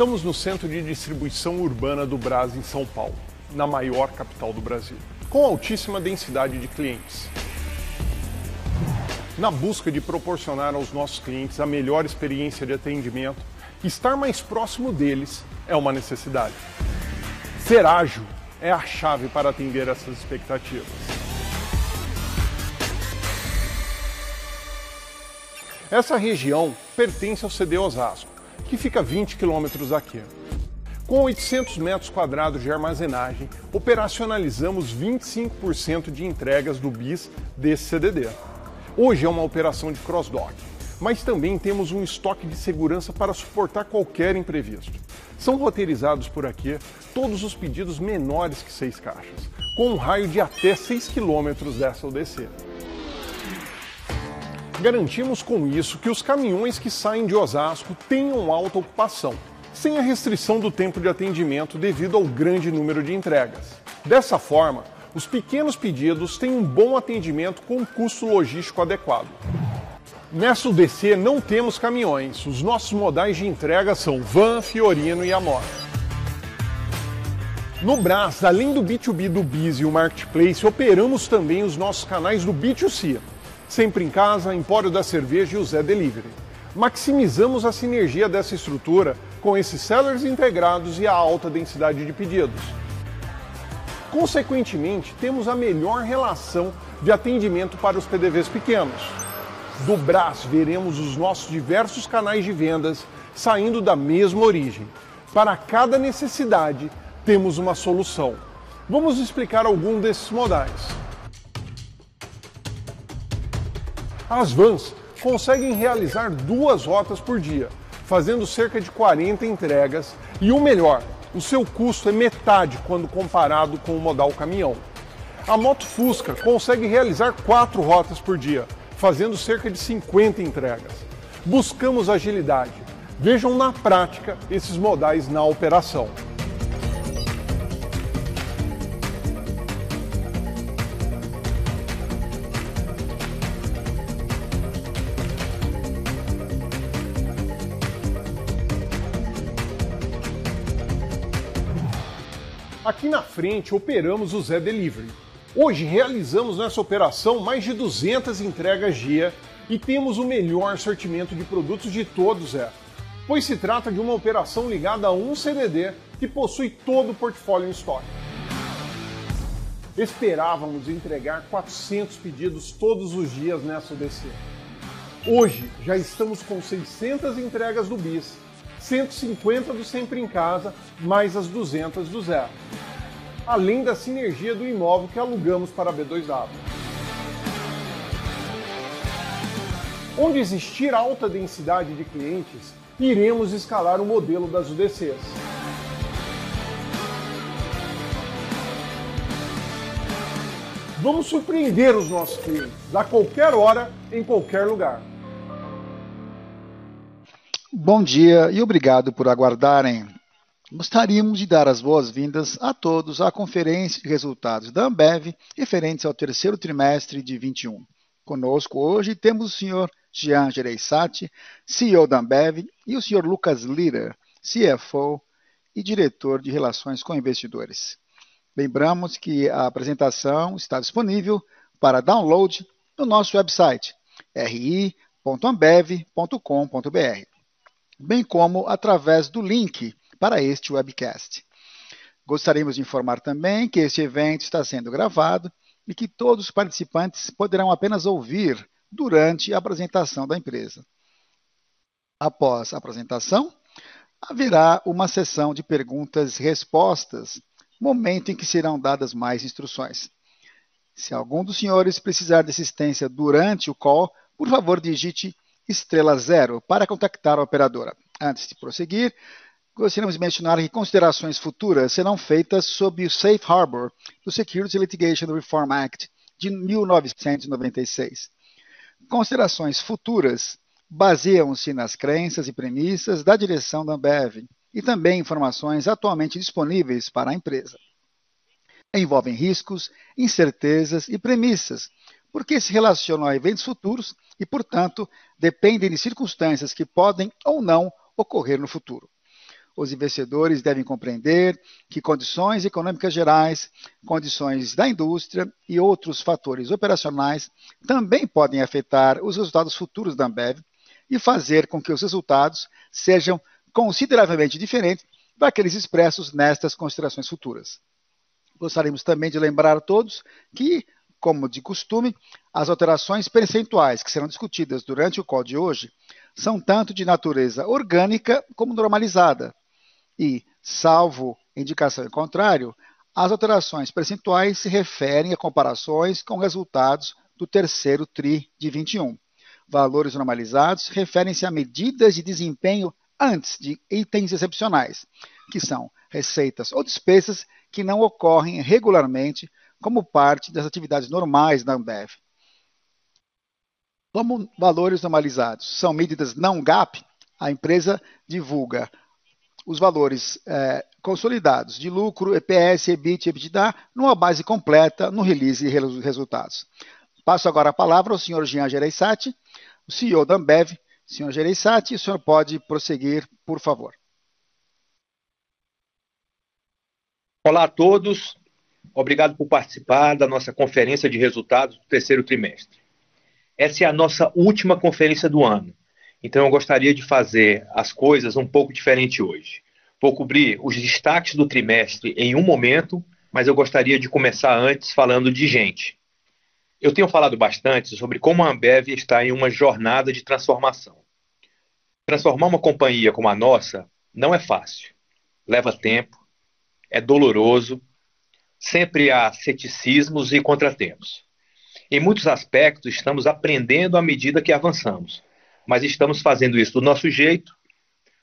Estamos no centro de distribuição urbana do Brás, em São Paulo, na maior capital do Brasil, com altíssima densidade de clientes. Na busca de proporcionar aos nossos clientes a melhor experiência de atendimento, estar mais próximo deles é uma necessidade. Ser ágil é a chave para atender essas expectativas. Essa região pertence ao CD Osasco que fica a 20 quilômetros daqui. Com 800 metros quadrados de armazenagem, operacionalizamos 25% de entregas do BIS desse CDD. Hoje é uma operação de cross-dock, mas também temos um estoque de segurança para suportar qualquer imprevisto. São roteirizados por aqui todos os pedidos menores que 6 caixas, com um raio de até 6 quilômetros dessa ODC. Garantimos com isso que os caminhões que saem de Osasco tenham alta ocupação, sem a restrição do tempo de atendimento devido ao grande número de entregas. Dessa forma, os pequenos pedidos têm um bom atendimento com custo logístico adequado. Nessa UDC não temos caminhões, os nossos modais de entrega são Van, Fiorino e Amor. No Brás, além do B2B do Biz e o Marketplace, operamos também os nossos canais do B2C, Sempre em Casa, Empório da Cerveja e o Zé Delivery. Maximizamos a sinergia dessa estrutura com esses sellers integrados e a alta densidade de pedidos. Consequentemente, temos a melhor relação de atendimento para os PDVs pequenos. Do Brás, veremos os nossos diversos canais de vendas saindo da mesma origem. Para cada necessidade, temos uma solução. Vamos explicar algum desses modais. As vans conseguem realizar duas rotas por dia, fazendo cerca de 40 entregas e o melhor, o seu custo é metade quando comparado com o modal caminhão. A moto Fusca consegue realizar quatro rotas por dia, fazendo cerca de 50 entregas. Buscamos agilidade. Vejam na prática esses modais na operação. Aqui na frente operamos o Zé Delivery. Hoje realizamos nessa operação mais de 200 entregas dia e temos o melhor sortimento de produtos de todos, Zé. Pois se trata de uma operação ligada a um CDD que possui todo o portfólio em estoque. Esperávamos entregar 400 pedidos todos os dias nessa ODC. Hoje já estamos com 600 entregas do BIS 150 do Sempre em Casa, mais as 200 do Zero. Além da sinergia do imóvel que alugamos para a B2W. Onde existir alta densidade de clientes, iremos escalar o modelo das UDCs. Vamos surpreender os nossos clientes a qualquer hora, em qualquer lugar. Bom dia e obrigado por aguardarem. Gostaríamos de dar as boas-vindas a todos à conferência de resultados da Ambev referentes ao terceiro trimestre de 21. Conosco hoje temos o senhor Jean Gereissati, CEO da Ambev, e o senhor Lucas Lira, CFO e diretor de Relações com Investidores. Lembramos que a apresentação está disponível para download no nosso website ri.ambev.com.br bem como através do link para este webcast. Gostaríamos de informar também que este evento está sendo gravado e que todos os participantes poderão apenas ouvir durante a apresentação da empresa. Após a apresentação, haverá uma sessão de perguntas e respostas, momento em que serão dadas mais instruções. Se algum dos senhores precisar de assistência durante o call, por favor digite estrela zero para contactar a operadora. Antes de prosseguir, gostaríamos de mencionar que considerações futuras serão feitas sob o Safe Harbor do Securities Litigation Reform Act de 1996. Considerações futuras baseiam-se nas crenças e premissas da direção da Ambev e também informações atualmente disponíveis para a empresa. Envolvem riscos, incertezas e premissas, porque se relacionam a eventos futuros e, portanto, dependem de circunstâncias que podem ou não ocorrer no futuro. Os investidores devem compreender que condições econômicas gerais, condições da indústria e outros fatores operacionais também podem afetar os resultados futuros da Ambev e fazer com que os resultados sejam consideravelmente diferentes daqueles expressos nestas considerações futuras. Gostaríamos também de lembrar a todos que, como de costume, as alterações percentuais que serão discutidas durante o call de hoje são tanto de natureza orgânica como normalizada. E, salvo indicação em contrário, as alterações percentuais se referem a comparações com resultados do terceiro TRI de 21. Valores normalizados referem-se a medidas de desempenho antes de itens excepcionais, que são receitas ou despesas que não ocorrem regularmente como parte das atividades normais da Ambev. Como valores normalizados são medidas não GAP, a empresa divulga os valores é, consolidados de lucro, EPS, EBIT EBITDA numa base completa no release de resultados. Passo agora a palavra ao senhor Jean Gereissati, o CEO da Ambev. Senhor Gereissati, o senhor pode prosseguir, por favor. Olá a todos, obrigado por participar da nossa conferência de resultados do terceiro trimestre. Essa é a nossa última conferência do ano, então eu gostaria de fazer as coisas um pouco diferente hoje. Vou cobrir os destaques do trimestre em um momento, mas eu gostaria de começar antes falando de gente. Eu tenho falado bastante sobre como a Ambev está em uma jornada de transformação. Transformar uma companhia como a nossa não é fácil. Leva tempo, é doloroso, sempre há ceticismos e contratempos. Em muitos aspectos, estamos aprendendo à medida que avançamos, mas estamos fazendo isso do nosso jeito,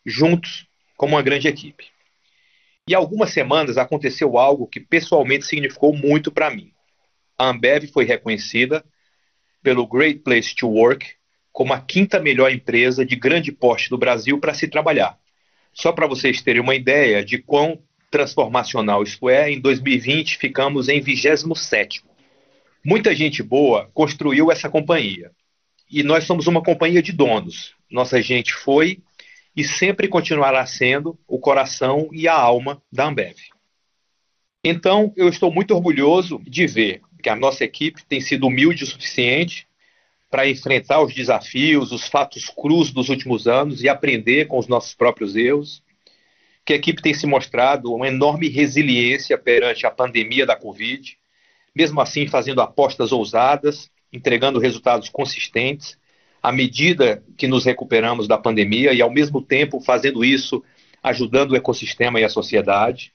juntos, como uma grande equipe. E algumas semanas aconteceu algo que pessoalmente significou muito para mim. A Ambev foi reconhecida pelo Great Place to Work como a quinta melhor empresa de grande porte do Brasil para se trabalhar. Só para vocês terem uma ideia de quão transformacional isso é, em 2020 ficamos em 27. Muita gente boa construiu essa companhia. E nós somos uma companhia de donos. Nossa gente foi e sempre continuará sendo o coração e a alma da Ambev. Então, eu estou muito orgulhoso de ver que a nossa equipe tem sido humilde o suficiente para enfrentar os desafios, os fatos crus dos últimos anos e aprender com os nossos próprios erros que a equipe tem se mostrado uma enorme resiliência perante a pandemia da Covid, mesmo assim fazendo apostas ousadas, entregando resultados consistentes, à medida que nos recuperamos da pandemia e, ao mesmo tempo, fazendo isso ajudando o ecossistema e a sociedade.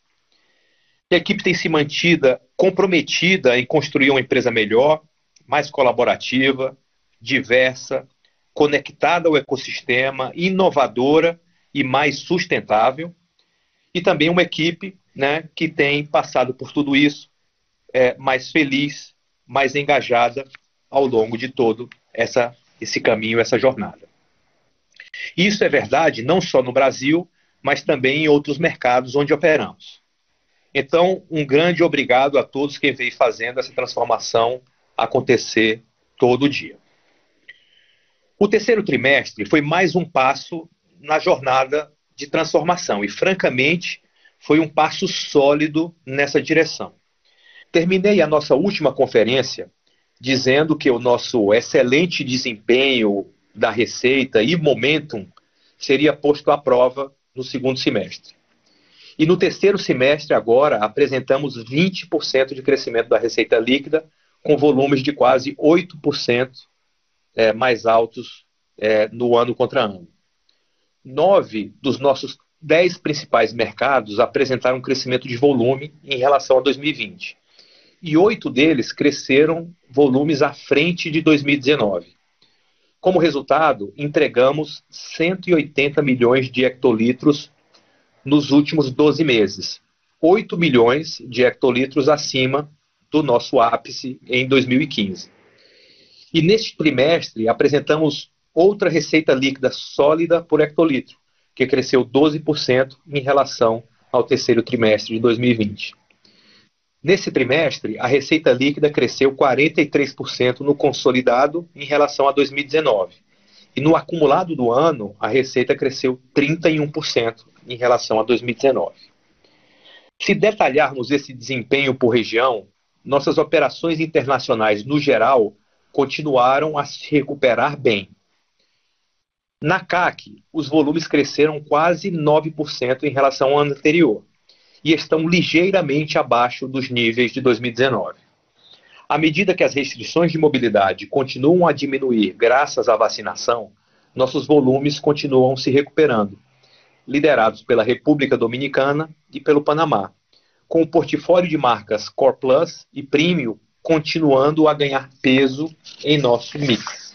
a equipe tem se mantida comprometida em construir uma empresa melhor, mais colaborativa, diversa, conectada ao ecossistema, inovadora e mais sustentável e também uma equipe né, que tem passado por tudo isso é, mais feliz, mais engajada ao longo de todo essa, esse caminho, essa jornada. Isso é verdade não só no Brasil, mas também em outros mercados onde operamos. Então, um grande obrigado a todos que vem fazendo essa transformação acontecer todo dia. O terceiro trimestre foi mais um passo na jornada de transformação. E, francamente, foi um passo sólido nessa direção. Terminei a nossa última conferência dizendo que o nosso excelente desempenho da receita e momentum seria posto à prova no segundo semestre. E no terceiro semestre, agora, apresentamos 20% de crescimento da receita líquida, com volumes de quase 8% é, mais altos é, no ano contra ano nove dos nossos dez principais mercados apresentaram um crescimento de volume em relação a 2020. E oito deles cresceram volumes à frente de 2019. Como resultado, entregamos 180 milhões de hectolitros nos últimos 12 meses, 8 milhões de hectolitros acima do nosso ápice em 2015. E neste trimestre apresentamos outra receita líquida sólida por hectolitro, que cresceu 12% em relação ao terceiro trimestre de 2020. Nesse trimestre, a receita líquida cresceu 43% no consolidado em relação a 2019. E no acumulado do ano, a receita cresceu 31% em relação a 2019. Se detalharmos esse desempenho por região, nossas operações internacionais, no geral, continuaram a se recuperar bem. Na CAC, os volumes cresceram quase 9% em relação ao ano anterior e estão ligeiramente abaixo dos níveis de 2019. À medida que as restrições de mobilidade continuam a diminuir graças à vacinação, nossos volumes continuam se recuperando, liderados pela República Dominicana e pelo Panamá, com o portfólio de marcas Core Plus e Premium continuando a ganhar peso em nosso mix.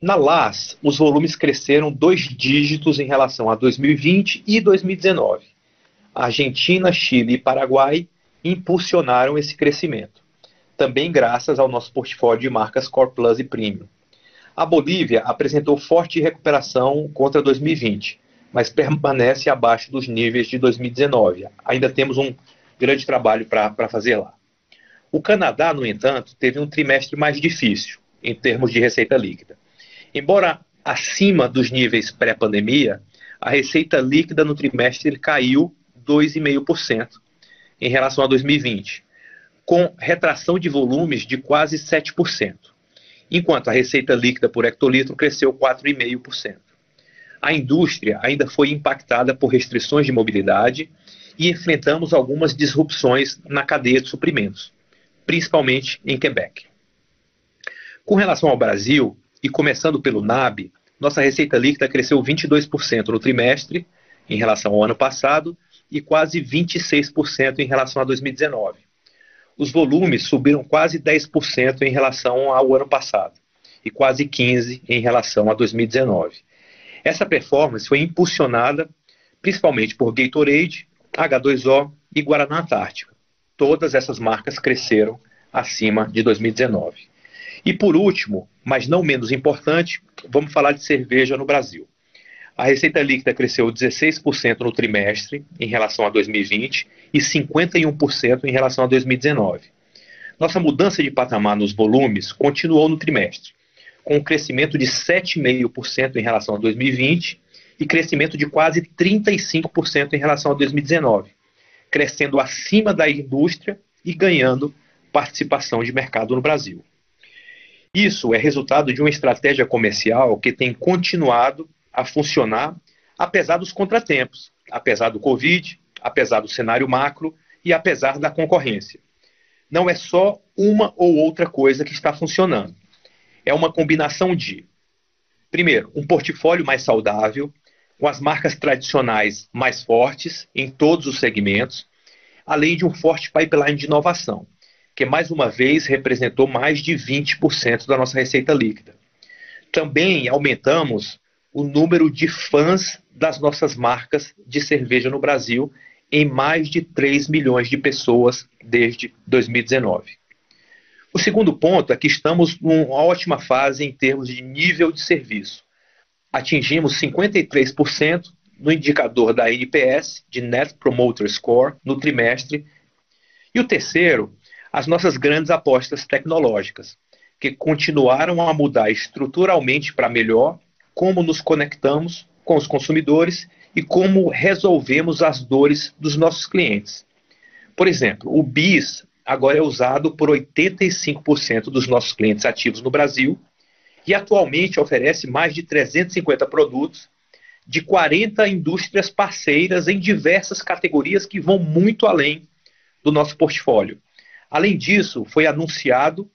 Na LAS, os volumes cresceram dois dígitos em relação a 2020 e 2019. Argentina, Chile e Paraguai impulsionaram esse crescimento, também graças ao nosso portfólio de marcas Core Plus e Premium. A Bolívia apresentou forte recuperação contra 2020, mas permanece abaixo dos níveis de 2019. Ainda temos um grande trabalho para fazer lá. O Canadá, no entanto, teve um trimestre mais difícil em termos de receita líquida. Embora acima dos níveis pré-pandemia, a receita líquida no trimestre caiu 2,5% em relação a 2020, com retração de volumes de quase 7%, enquanto a receita líquida por hectolitro cresceu 4,5%. A indústria ainda foi impactada por restrições de mobilidade e enfrentamos algumas disrupções na cadeia de suprimentos principalmente em Quebec. Com relação ao Brasil, e começando pelo NAB, nossa receita líquida cresceu 22% no trimestre em relação ao ano passado e quase 26% em relação a 2019. Os volumes subiram quase 10% em relação ao ano passado e quase 15% em relação a 2019. Essa performance foi impulsionada principalmente por Gatorade, H2O e Guaraná Antártica todas essas marcas cresceram acima de 2019. E por último, mas não menos importante, vamos falar de cerveja no Brasil. A receita líquida cresceu 16% no trimestre em relação a 2020 e 51% em relação a 2019. Nossa mudança de patamar nos volumes continuou no trimestre, com um crescimento de 7,5% em relação a 2020 e crescimento de quase 35% em relação a 2019 crescendo acima da indústria e ganhando participação de mercado no Brasil. Isso é resultado de uma estratégia comercial que tem continuado a funcionar apesar dos contratempos, apesar do Covid, apesar do cenário macro e apesar da concorrência. Não é só uma ou outra coisa que está funcionando. É uma combinação de, primeiro, um portfólio mais saudável, com as marcas tradicionais mais fortes em todos os segmentos, além de um forte pipeline de inovação, que mais uma vez representou mais de 20% da nossa receita líquida. Também aumentamos o número de fãs das nossas marcas de cerveja no Brasil em mais de 3 milhões de pessoas desde 2019. O segundo ponto é que estamos numa ótima fase em termos de nível de serviço atingimos 53% no indicador da NPS, de Net Promoter Score, no trimestre. E o terceiro, as nossas grandes apostas tecnológicas, que continuaram a mudar estruturalmente para melhor como nos conectamos com os consumidores e como resolvemos as dores dos nossos clientes. Por exemplo, o BIS agora é usado por 85% dos nossos clientes ativos no Brasil e atualmente oferece mais de 350 produtos de 40 indústrias parceiras em diversas categorias que vão muito além do nosso portfólio. Além disso, foi anunciado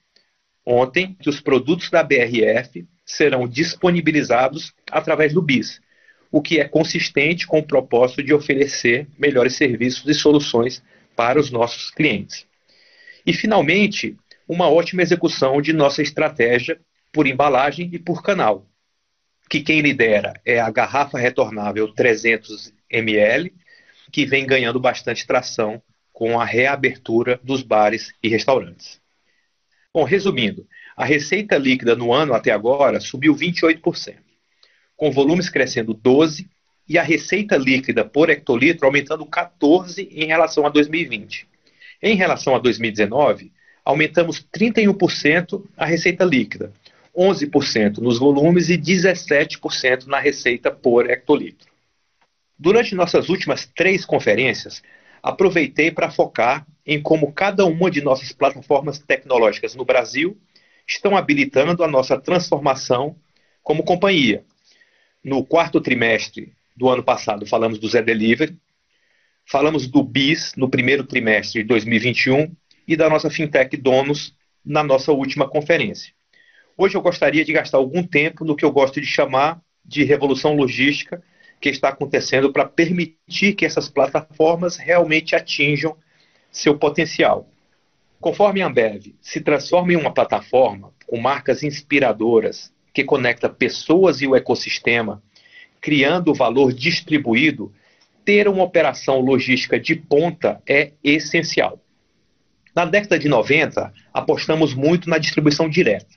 ontem que os produtos da BRF serão disponibilizados através do BIS, o que é consistente com o propósito de oferecer melhores serviços e soluções para os nossos clientes. E, finalmente, uma ótima execução de nossa estratégia por embalagem e por canal, que quem lidera é a garrafa retornável 300 ml, que vem ganhando bastante tração com a reabertura dos bares e restaurantes. Bom, resumindo, a receita líquida no ano até agora subiu 28%. com volumes crescendo 12 e a receita líquida por hectolitro aumentando 14 em relação a 2020. Em relação a 2019, aumentamos 31% a receita líquida, 11% nos volumes e 17% na receita por hectolitro. Durante nossas últimas três conferências, aproveitei para focar em como cada uma de nossas plataformas tecnológicas no Brasil estão habilitando a nossa transformação como companhia. No quarto trimestre do ano passado, falamos do Zé Delivery, falamos do BIS no primeiro trimestre de 2021 e da nossa fintech Donos na nossa última conferência. Hoje eu gostaria de gastar algum tempo no que eu gosto de chamar de revolução logística que está acontecendo para permitir que essas plataformas realmente atinjam seu potencial. Conforme a Ambev se transforma em uma plataforma com marcas inspiradoras que conecta pessoas e o ecossistema, criando valor distribuído, ter uma operação logística de ponta é essencial. Na década de 90, apostamos muito na distribuição direta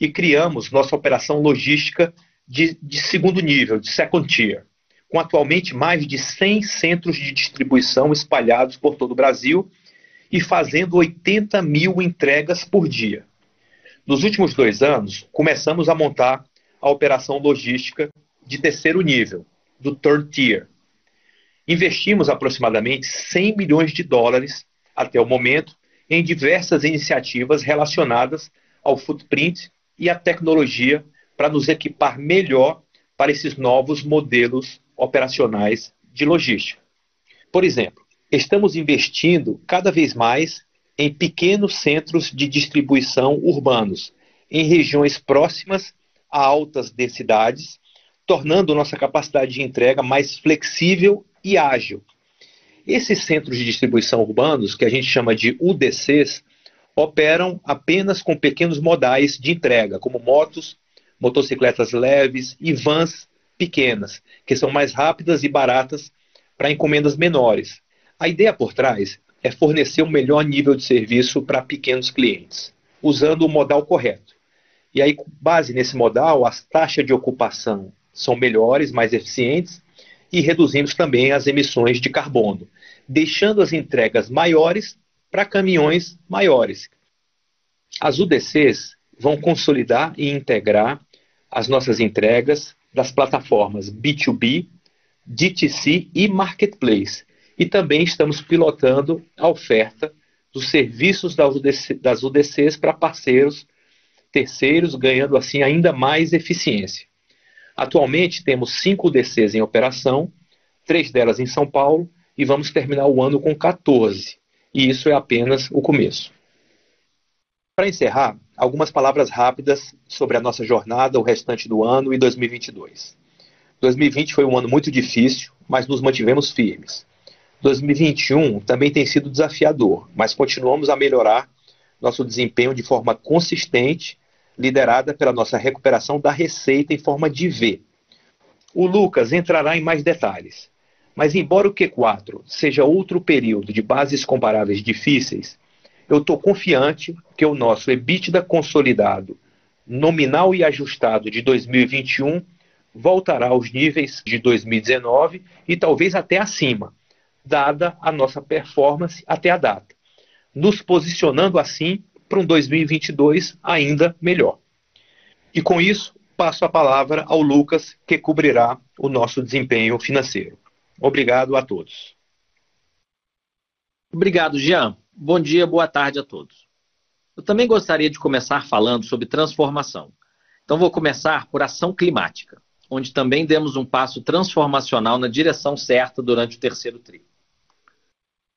e criamos nossa operação logística de, de segundo nível, de second tier, com atualmente mais de 100 centros de distribuição espalhados por todo o Brasil e fazendo 80 mil entregas por dia. Nos últimos dois anos, começamos a montar a operação logística de terceiro nível, do third tier. Investimos aproximadamente 100 milhões de dólares até o momento em diversas iniciativas relacionadas ao footprint e à tecnologia para nos equipar melhor para esses novos modelos operacionais de logística. Por exemplo, estamos investindo cada vez mais em pequenos centros de distribuição urbanos, em regiões próximas a altas densidades, tornando nossa capacidade de entrega mais flexível e ágil. Esses centros de distribuição urbanos, que a gente chama de UDCs, operam apenas com pequenos modais de entrega, como motos, motocicletas leves e vans pequenas, que são mais rápidas e baratas para encomendas menores. A ideia por trás é fornecer um melhor nível de serviço para pequenos clientes, usando o modal correto. E aí, com base nesse modal, as taxas de ocupação são melhores, mais eficientes e reduzimos também as emissões de carbono, deixando as entregas maiores para caminhões maiores. As UDCs vão consolidar e integrar as nossas entregas das plataformas B2B, DTC e Marketplace. E também estamos pilotando a oferta dos serviços das UDCs para parceiros terceiros, ganhando assim ainda mais eficiência. Atualmente temos cinco UDCs em operação, três delas em São Paulo, e vamos terminar o ano com 14. E isso é apenas o começo. Para encerrar, algumas palavras rápidas sobre a nossa jornada, o restante do ano e 2022. 2020 foi um ano muito difícil, mas nos mantivemos firmes. 2021 também tem sido desafiador, mas continuamos a melhorar nosso desempenho de forma consistente, liderada pela nossa recuperação da receita em forma de V. O Lucas entrará em mais detalhes, mas embora o Q4 seja outro período de bases comparáveis difíceis, eu estou confiante que o nosso EBITDA consolidado, nominal e ajustado de 2021, voltará aos níveis de 2019 e talvez até acima, dada a nossa performance até a data, nos posicionando assim para um 2022 ainda melhor. E com isso, passo a palavra ao Lucas, que cobrirá o nosso desempenho financeiro. Obrigado a todos. Obrigado, Jean. Bom dia, boa tarde a todos. Eu também gostaria de começar falando sobre transformação. Então, vou começar por ação climática, onde também demos um passo transformacional na direção certa durante o terceiro TRI.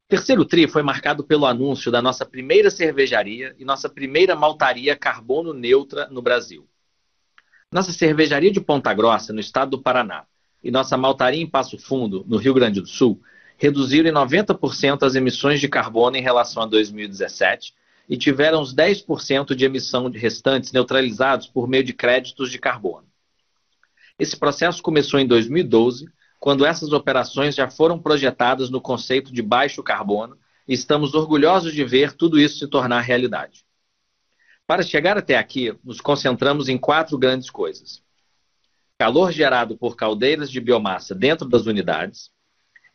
Terceiro TRI foi marcado pelo anúncio da nossa primeira cervejaria e nossa primeira maltaria carbono neutra no Brasil. Nossa cervejaria de Ponta Grossa, no estado do Paraná, e nossa maltaria em Passo Fundo, no Rio Grande do Sul, reduziram em 90% as emissões de carbono em relação a 2017 e tiveram os 10% de emissão de restantes neutralizados por meio de créditos de carbono. Esse processo começou em 2012, quando essas operações já foram projetadas no conceito de baixo carbono, e estamos orgulhosos de ver tudo isso se tornar realidade. Para chegar até aqui, nos concentramos em quatro grandes coisas. calor gerado por caldeiras de biomassa dentro das unidades,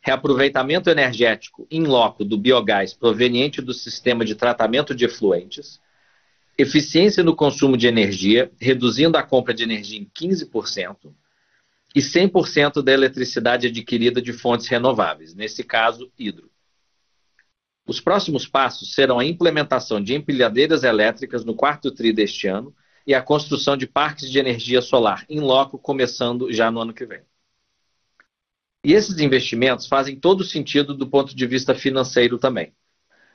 reaproveitamento energético in loco do biogás proveniente do sistema de tratamento de efluentes, eficiência no consumo de energia, reduzindo a compra de energia em 15%, e 100% da eletricidade adquirida de fontes renováveis, nesse caso, hidro. Os próximos passos serão a implementação de empilhadeiras elétricas no quarto TRI deste ano e a construção de parques de energia solar em loco, começando já no ano que vem. E esses investimentos fazem todo sentido do ponto de vista financeiro também.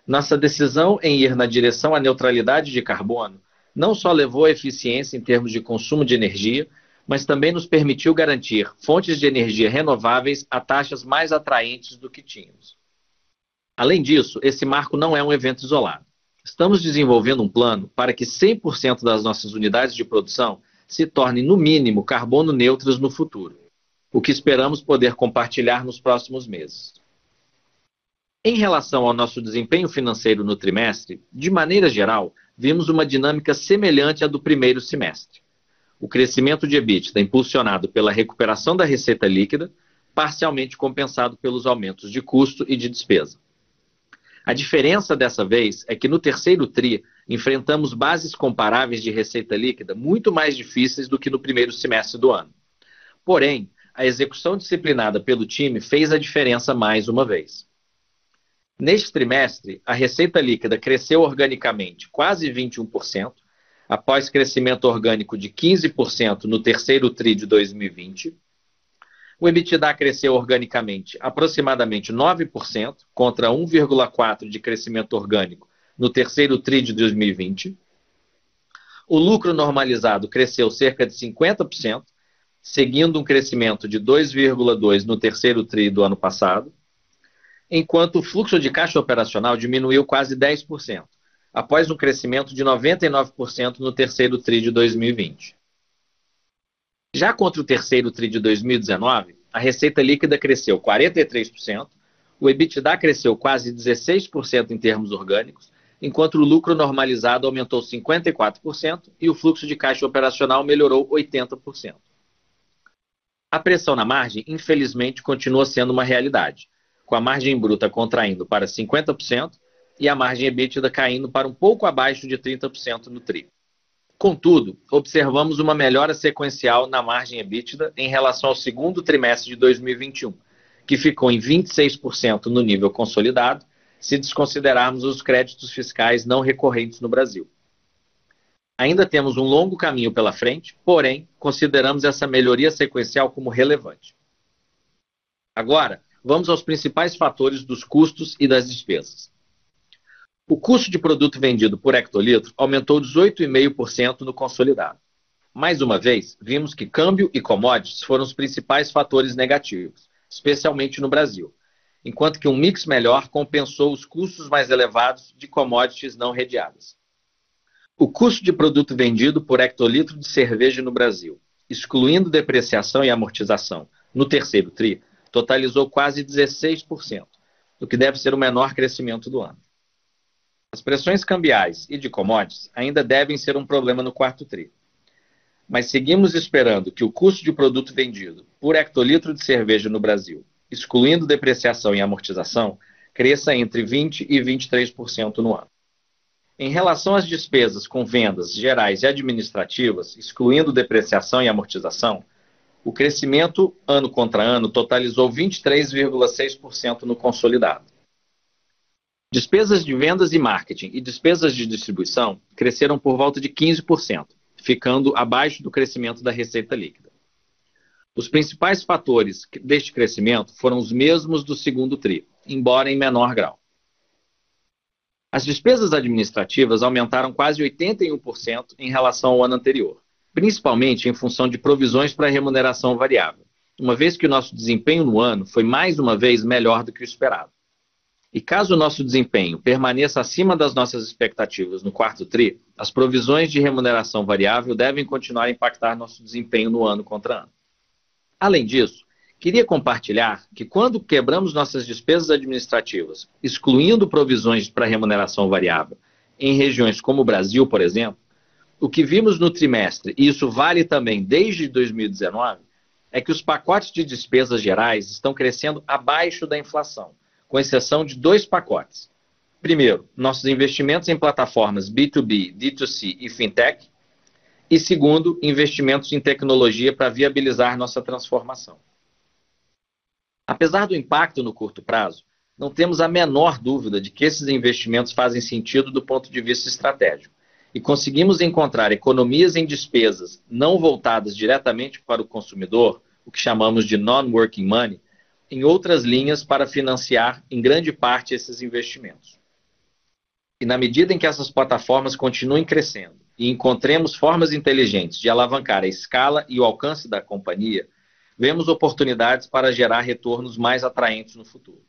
Nossa decisão em ir na direção à neutralidade de carbono não só levou à eficiência em termos de consumo de energia, mas também nos permitiu garantir fontes de energia renováveis a taxas mais atraentes do que tínhamos. Além disso, esse marco não é um evento isolado. Estamos desenvolvendo um plano para que 100% das nossas unidades de produção se tornem, no mínimo, carbono neutras no futuro, o que esperamos poder compartilhar nos próximos meses. Em relação ao nosso desempenho financeiro no trimestre, de maneira geral, vimos uma dinâmica semelhante à do primeiro semestre. O crescimento de EBITDA impulsionado pela recuperação da receita líquida, parcialmente compensado pelos aumentos de custo e de despesa. A diferença dessa vez é que no terceiro TRI enfrentamos bases comparáveis de receita líquida muito mais difíceis do que no primeiro semestre do ano. Porém, a execução disciplinada pelo time fez a diferença mais uma vez. Neste trimestre, a receita líquida cresceu organicamente quase 21%, após crescimento orgânico de 15% no terceiro TRI de 2020 o EBITDA cresceu organicamente aproximadamente 9%, contra 1,4% de crescimento orgânico no terceiro TRI de 2020. O lucro normalizado cresceu cerca de 50%, seguindo um crescimento de 2,2% no terceiro TRI do ano passado, enquanto o fluxo de caixa operacional diminuiu quase 10%, após um crescimento de 99% no terceiro TRI de 2020. Já contra o terceiro TRI de 2019, a receita líquida cresceu 43%, o EBITDA cresceu quase 16% em termos orgânicos, enquanto o lucro normalizado aumentou 54% e o fluxo de caixa operacional melhorou 80%. A pressão na margem, infelizmente, continua sendo uma realidade, com a margem bruta contraindo para 50% e a margem EBITDA caindo para um pouco abaixo de 30% no TRI. Contudo, observamos uma melhora sequencial na margem EBITDA em relação ao segundo trimestre de 2021, que ficou em 26% no nível consolidado, se desconsiderarmos os créditos fiscais não recorrentes no Brasil. Ainda temos um longo caminho pela frente, porém, consideramos essa melhoria sequencial como relevante. Agora, vamos aos principais fatores dos custos e das despesas. O custo de produto vendido por hectolitro aumentou 18,5% no consolidado. Mais uma vez, vimos que câmbio e commodities foram os principais fatores negativos, especialmente no Brasil, enquanto que um mix melhor compensou os custos mais elevados de commodities não redeadas. O custo de produto vendido por hectolitro de cerveja no Brasil, excluindo depreciação e amortização, no terceiro TRI, totalizou quase 16%, o que deve ser o menor crescimento do ano. As pressões cambiais e de commodities ainda devem ser um problema no quarto TRI. Mas seguimos esperando que o custo de produto vendido por hectolitro de cerveja no Brasil, excluindo depreciação e amortização, cresça entre 20% e 23% no ano. Em relação às despesas com vendas gerais e administrativas, excluindo depreciação e amortização, o crescimento ano contra ano totalizou 23,6% no consolidado. Despesas de vendas e marketing e despesas de distribuição cresceram por volta de 15%, ficando abaixo do crescimento da receita líquida. Os principais fatores deste crescimento foram os mesmos do segundo TRI, embora em menor grau. As despesas administrativas aumentaram quase 81% em relação ao ano anterior, principalmente em função de provisões para remuneração variável, uma vez que o nosso desempenho no ano foi mais uma vez melhor do que o esperado. E caso o nosso desempenho permaneça acima das nossas expectativas no quarto TRI, as provisões de remuneração variável devem continuar a impactar nosso desempenho no ano contra ano. Além disso, queria compartilhar que quando quebramos nossas despesas administrativas, excluindo provisões para remuneração variável, em regiões como o Brasil, por exemplo, O que vimos no trimestre, e isso vale também desde 2019, é que os pacotes de despesas gerais estão crescendo abaixo da inflação, com exceção de dois pacotes. Primeiro, nossos investimentos em plataformas B2B, D2C e fintech. E segundo, investimentos em tecnologia para viabilizar nossa transformação. Apesar do impacto no curto prazo, não temos a menor dúvida de que esses investimentos fazem sentido do ponto de vista estratégico e conseguimos encontrar economias em despesas não voltadas diretamente para o consumidor, o que chamamos de non-working money, em outras linhas para financiar, em grande parte, esses investimentos. E na medida em que essas plataformas continuem crescendo e encontremos formas inteligentes de alavancar a escala e o alcance da companhia, vemos oportunidades para gerar retornos mais atraentes no futuro.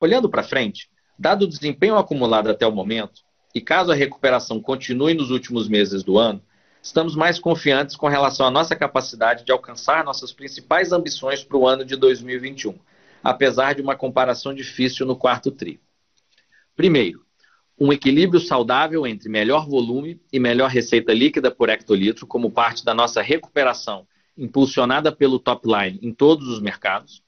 Olhando para frente, dado o desempenho acumulado até o momento, e caso a recuperação continue nos últimos meses do ano, estamos mais confiantes com relação à nossa capacidade de alcançar nossas principais ambições para o ano de 2021, apesar de uma comparação difícil no quarto tri. Primeiro, um equilíbrio saudável entre melhor volume e melhor receita líquida por hectolitro como parte da nossa recuperação impulsionada pelo top line em todos os mercados.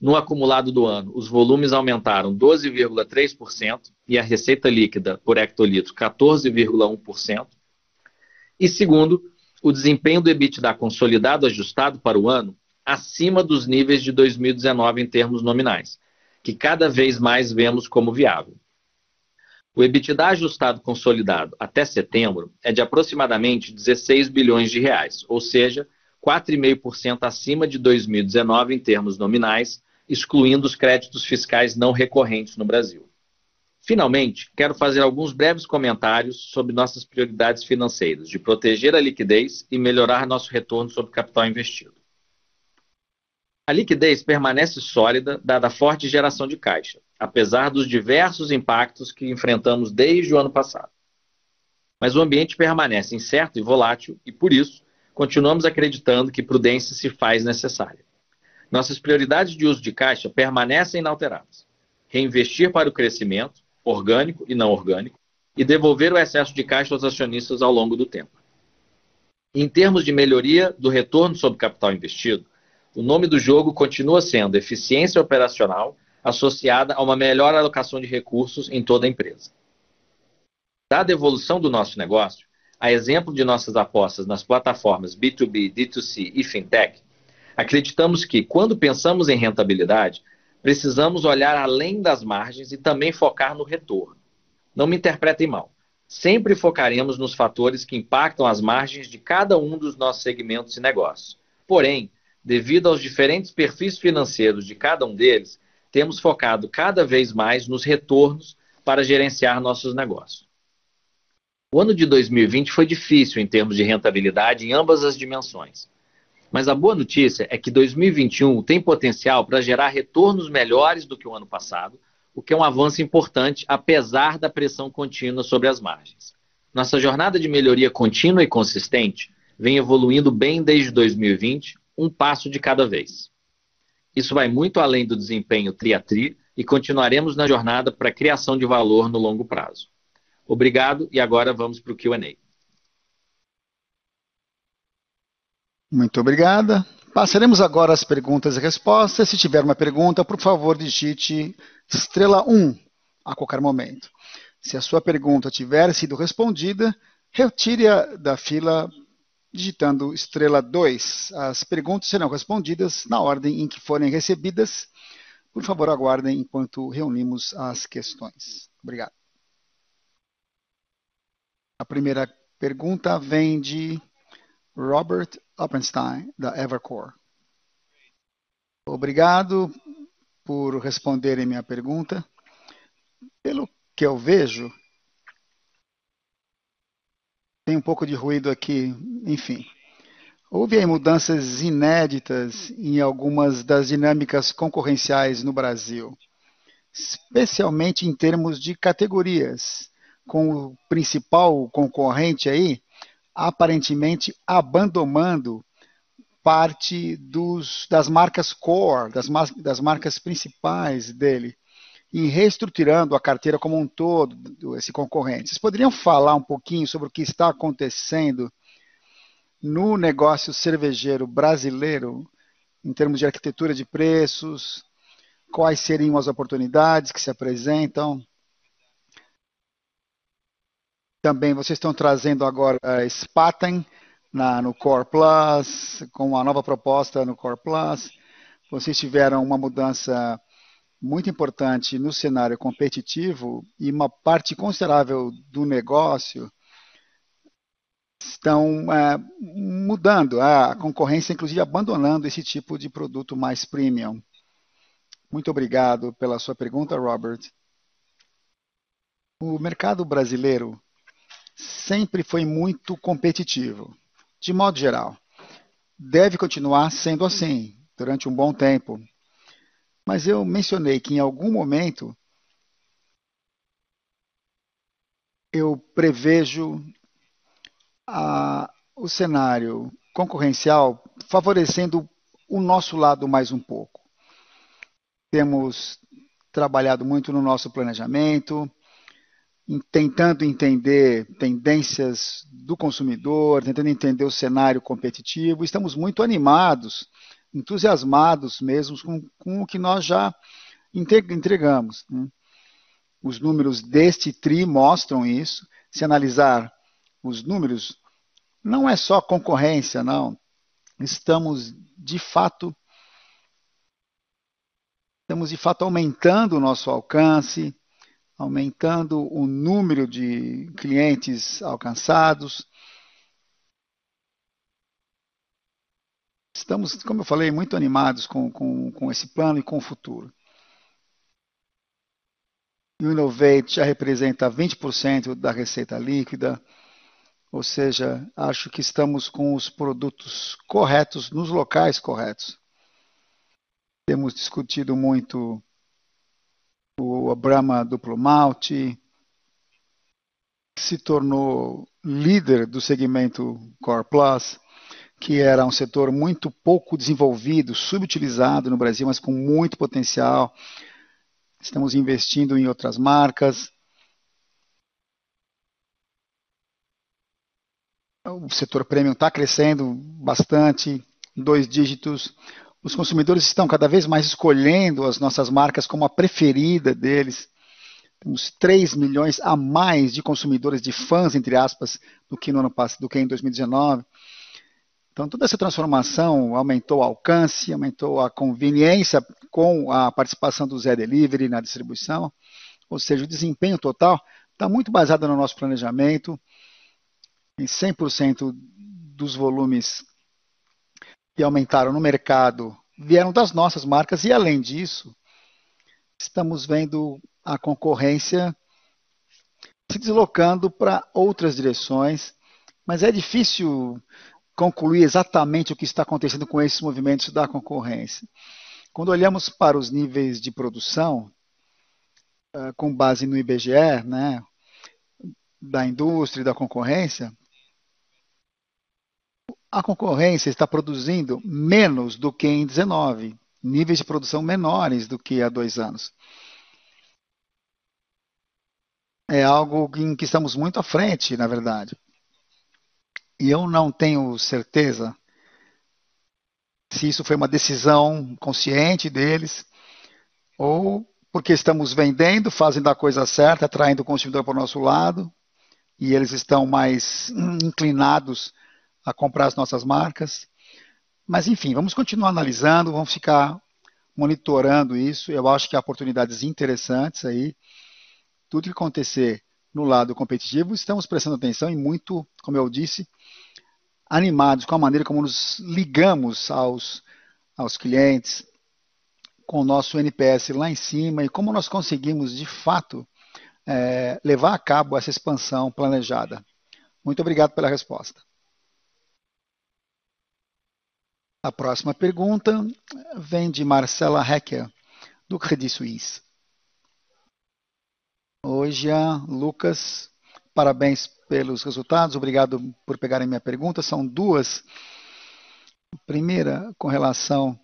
No acumulado do ano, os volumes aumentaram 12,3% e a receita líquida por hectolitro 14,1%. E segundo, o desempenho do EBITDA consolidado ajustado para o ano acima dos níveis de 2019 em termos nominais, que cada vez mais vemos como viável. O EBITDA ajustado consolidado até setembro é de aproximadamente 16 bilhões de reais, ou seja, 4,5% acima de 2019 em termos nominais, excluindo os créditos fiscais não recorrentes no Brasil. Finalmente, quero fazer alguns breves comentários sobre nossas prioridades financeiras, de proteger a liquidez e melhorar nosso retorno sobre capital investido. A liquidez permanece sólida, dada a forte geração de caixa, apesar dos diversos impactos que enfrentamos desde o ano passado. Mas o ambiente permanece incerto e volátil e, por isso, continuamos acreditando que prudência se faz necessária. Nossas prioridades de uso de caixa permanecem inalteradas. Reinvestir para o crescimento, orgânico e não orgânico, e devolver o excesso de caixa aos acionistas ao longo do tempo. Em termos de melhoria do retorno sobre capital investido, o nome do jogo continua sendo eficiência operacional associada a uma melhor alocação de recursos em toda a empresa. Dada a evolução do nosso negócio, a exemplo de nossas apostas nas plataformas B2B, D2C e Fintech, Acreditamos que, quando pensamos em rentabilidade, precisamos olhar além das margens e também focar no retorno. Não me interpretem mal. Sempre focaremos nos fatores que impactam as margens de cada um dos nossos segmentos e negócios. Porém, devido aos diferentes perfis financeiros de cada um deles, temos focado cada vez mais nos retornos para gerenciar nossos negócios. O ano de 2020 foi difícil em termos de rentabilidade em ambas as dimensões. Mas a boa notícia é que 2021 tem potencial para gerar retornos melhores do que o ano passado, o que é um avanço importante, apesar da pressão contínua sobre as margens. Nossa jornada de melhoria contínua e consistente vem evoluindo bem desde 2020, um passo de cada vez. Isso vai muito além do desempenho tri a tri e continuaremos na jornada para a criação de valor no longo prazo. Obrigado e agora vamos para o QA. Muito obrigada. Passaremos agora às perguntas e respostas. Se tiver uma pergunta, por favor, digite estrela 1 a qualquer momento. Se a sua pergunta tiver sido respondida, retire-a da fila digitando estrela 2. As perguntas serão respondidas na ordem em que forem recebidas. Por favor, aguardem enquanto reunimos as questões. Obrigado. A primeira pergunta vem de Robert Oppenstein, da Evercore. Obrigado por responderem minha pergunta. Pelo que eu vejo, tem um pouco de ruído aqui, enfim. Houve aí mudanças inéditas em algumas das dinâmicas concorrenciais no Brasil, especialmente em termos de categorias, com o principal concorrente aí aparentemente abandonando parte dos, das marcas core, das, das marcas principais dele. e reestruturando a carteira como um todo, esse concorrente. Vocês poderiam falar um pouquinho sobre o que está acontecendo no negócio cervejeiro brasileiro, em termos de arquitetura de preços, quais seriam as oportunidades que se apresentam? Também vocês estão trazendo agora a Spaten na, no Core Plus, com uma nova proposta no Core Plus. Vocês tiveram uma mudança muito importante no cenário competitivo e uma parte considerável do negócio estão é, mudando, a concorrência, inclusive, abandonando esse tipo de produto mais premium. Muito obrigado pela sua pergunta, Robert. O mercado brasileiro sempre foi muito competitivo, de modo geral. Deve continuar sendo assim durante um bom tempo, mas eu mencionei que em algum momento eu prevejo a, o cenário concorrencial favorecendo o nosso lado mais um pouco. Temos trabalhado muito no nosso planejamento, tentando entender tendências do consumidor, tentando entender o cenário competitivo. Estamos muito animados entusiasmados mesmo com, com o que nós já entregamos. Né? Os números deste TRI mostram isso. Se analisar os números, não é só concorrência, não. Estamos, de fato, estamos, de fato, aumentando o nosso alcance, aumentando o número de clientes alcançados, estamos, como eu falei, muito animados com, com, com esse plano e com o futuro. o Innovate já representa 20% da receita líquida, ou seja, acho que estamos com os produtos corretos nos locais corretos. Temos discutido muito o Brahma Duplo Malte, se tornou líder do segmento Core Plus que era um setor muito pouco desenvolvido, subutilizado no Brasil, mas com muito potencial. Estamos investindo em outras marcas. O setor premium está crescendo bastante, dois dígitos. Os consumidores estão cada vez mais escolhendo as nossas marcas como a preferida deles. Temos 3 milhões a mais de consumidores, de fãs, entre aspas, do que no ano passado, do que em 2019. Então, toda essa transformação aumentou o alcance, aumentou a conveniência com a participação do Zé Delivery na distribuição, ou seja, o desempenho total está muito baseado no nosso planejamento, em 100% dos volumes que aumentaram no mercado vieram das nossas marcas, e além disso, estamos vendo a concorrência se deslocando para outras direções, mas é difícil concluir exatamente o que está acontecendo com esses movimentos da concorrência. Quando olhamos para os níveis de produção, uh, com base no IBGE, né, da indústria e da concorrência, a concorrência está produzindo menos do que em 19, níveis de produção menores do que há dois anos. É algo em que estamos muito à frente, na verdade e eu não tenho certeza se isso foi uma decisão consciente deles ou porque estamos vendendo, fazendo a coisa certa, atraindo o consumidor para o nosso lado e eles estão mais inclinados a comprar as nossas marcas. Mas, enfim, vamos continuar analisando, vamos ficar monitorando isso. Eu acho que há oportunidades interessantes aí. Tudo que acontecer no lado competitivo, estamos prestando atenção e muito, como eu disse, animados com a maneira como nos ligamos aos, aos clientes, com o nosso NPS lá em cima e como nós conseguimos, de fato, é, levar a cabo essa expansão planejada. Muito obrigado pela resposta. A próxima pergunta vem de Marcela Hecker, do Credit Suisse. Hoje, Lucas, parabéns pelos resultados, obrigado por pegarem minha pergunta. São duas. Primeira, com relação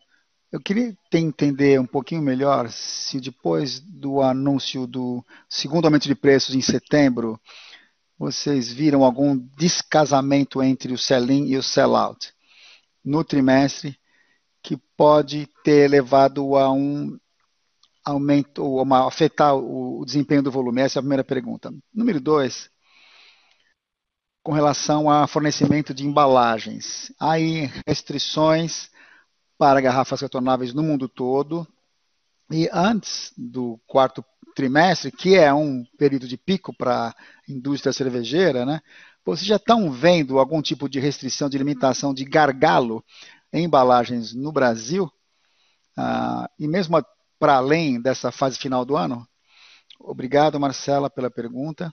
Eu queria entender um pouquinho melhor se depois do anúncio do segundo aumento de preços em setembro, vocês viram algum descasamento entre o sell-in e o sell-out no trimestre que pode ter levado a um aumento ou uma, afetar o, o desempenho do volume? Essa é a primeira pergunta. Número dois, com relação a fornecimento de embalagens. Há restrições para garrafas retornáveis no mundo todo. E antes do quarto trimestre, que é um período de pico para a indústria cervejeira, né? Vocês já estão vendo algum tipo de restrição, de limitação de gargalo em embalagens no Brasil? Ah, e mesmo para além dessa fase final do ano? Obrigado, Marcela, pela pergunta.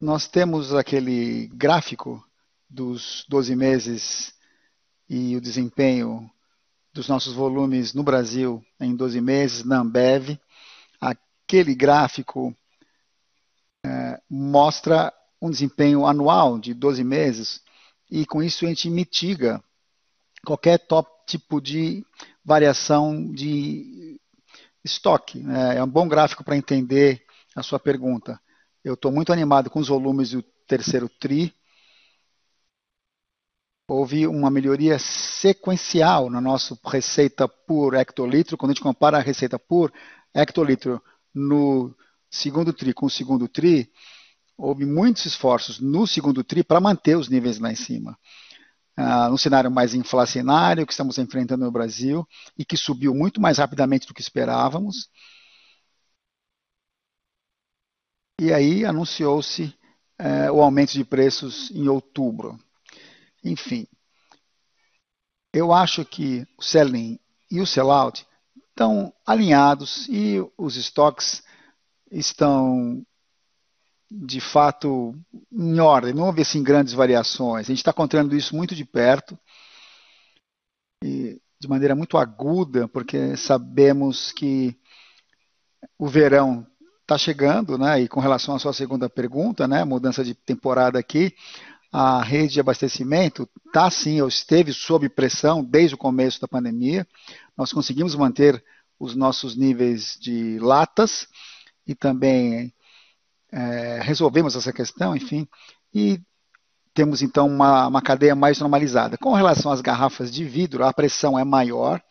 Nós temos aquele gráfico dos 12 meses e o desempenho dos nossos volumes no Brasil em 12 meses, na Ambev. Aquele gráfico é, mostra um desempenho anual de 12 meses e com isso a gente mitiga qualquer top, tipo de variação de estoque. Né? É um bom gráfico para entender a sua pergunta. Eu estou muito animado com os volumes do terceiro TRI, houve uma melhoria sequencial na nossa receita por hectolitro. Quando a gente compara a receita por hectolitro no segundo TRI com o segundo TRI, houve muitos esforços no segundo TRI para manter os níveis lá em cima. Ah, no cenário mais inflacionário que estamos enfrentando no Brasil e que subiu muito mais rapidamente do que esperávamos. E aí anunciou-se eh, o aumento de preços em outubro. Enfim, eu acho que o sell-in e o sell-out estão alinhados e os estoques estão de fato em ordem, não houve assim grandes variações. A gente está encontrando isso muito de perto e de maneira muito aguda, porque sabemos que o verão está chegando, né? E com relação à sua segunda pergunta, né? Mudança de temporada aqui, a rede de abastecimento está sim, ou esteve sob pressão desde o começo da pandemia. Nós conseguimos manter os nossos níveis de latas e também é, resolvemos essa questão, enfim, e temos então uma, uma cadeia mais normalizada. Com relação às garrafas de vidro, a pressão é maior.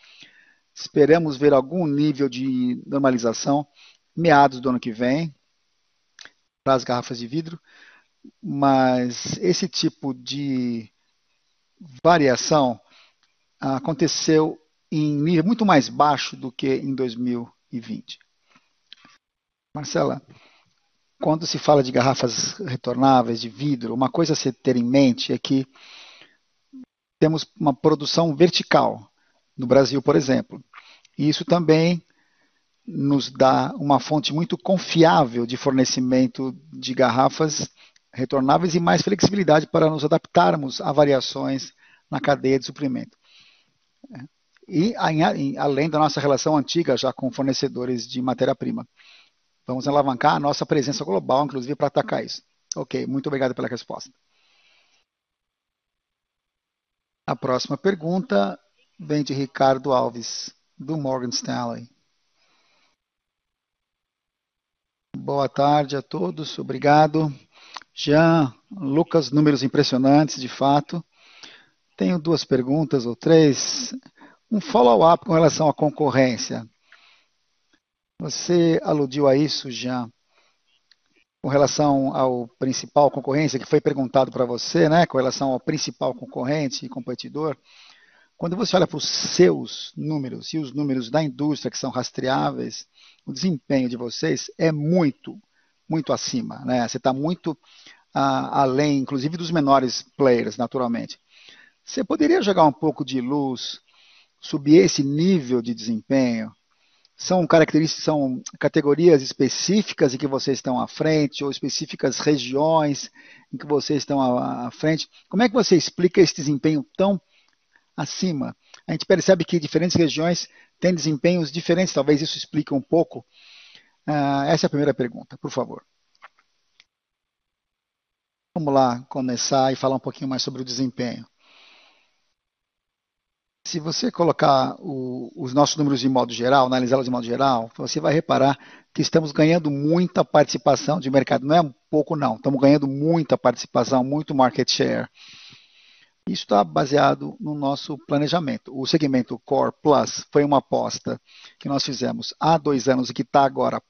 Esperamos ver algum nível de normalização meados do ano que vem para as garrafas de vidro mas esse tipo de variação aconteceu em nível muito mais baixo do que em 2020. Marcela, quando se fala de garrafas retornáveis de vidro, uma coisa a se ter em mente é que temos uma produção vertical no Brasil, por exemplo. E isso também nos dá uma fonte muito confiável de fornecimento de garrafas retornáveis e mais flexibilidade para nos adaptarmos a variações na cadeia de suprimento. E além da nossa relação antiga já com fornecedores de matéria-prima. Vamos alavancar a nossa presença global, inclusive, para atacar isso. Ok, muito obrigado pela resposta. A próxima pergunta vem de Ricardo Alves, do Morgan Stanley. Boa tarde a todos, obrigado. Jean, Lucas, números impressionantes, de fato. Tenho duas perguntas ou três. Um follow-up com relação à concorrência. Você aludiu a isso, Jean, com relação ao principal concorrência, que foi perguntado para você, né, com relação ao principal concorrente e competidor. Quando você olha para os seus números e os números da indústria que são rastreáveis, o desempenho de vocês é muito, muito acima. Né? Você está muito além, inclusive dos menores players, naturalmente. Você poderia jogar um pouco de luz sobre esse nível de desempenho? São características, são categorias específicas em que vocês estão à frente, ou específicas regiões em que vocês estão à, à frente? Como é que você explica esse desempenho tão acima? A gente percebe que diferentes regiões têm desempenhos diferentes, talvez isso explique um pouco. Uh, essa é a primeira pergunta, por favor. Vamos lá começar e falar um pouquinho mais sobre o desempenho. Se você colocar o, os nossos números de modo geral, analisá-los de modo geral, você vai reparar que estamos ganhando muita participação de mercado. Não é um pouco, não. Estamos ganhando muita participação, muito market share. Isso está baseado no nosso planejamento. O segmento Core Plus foi uma aposta que nós fizemos há dois anos e que está agora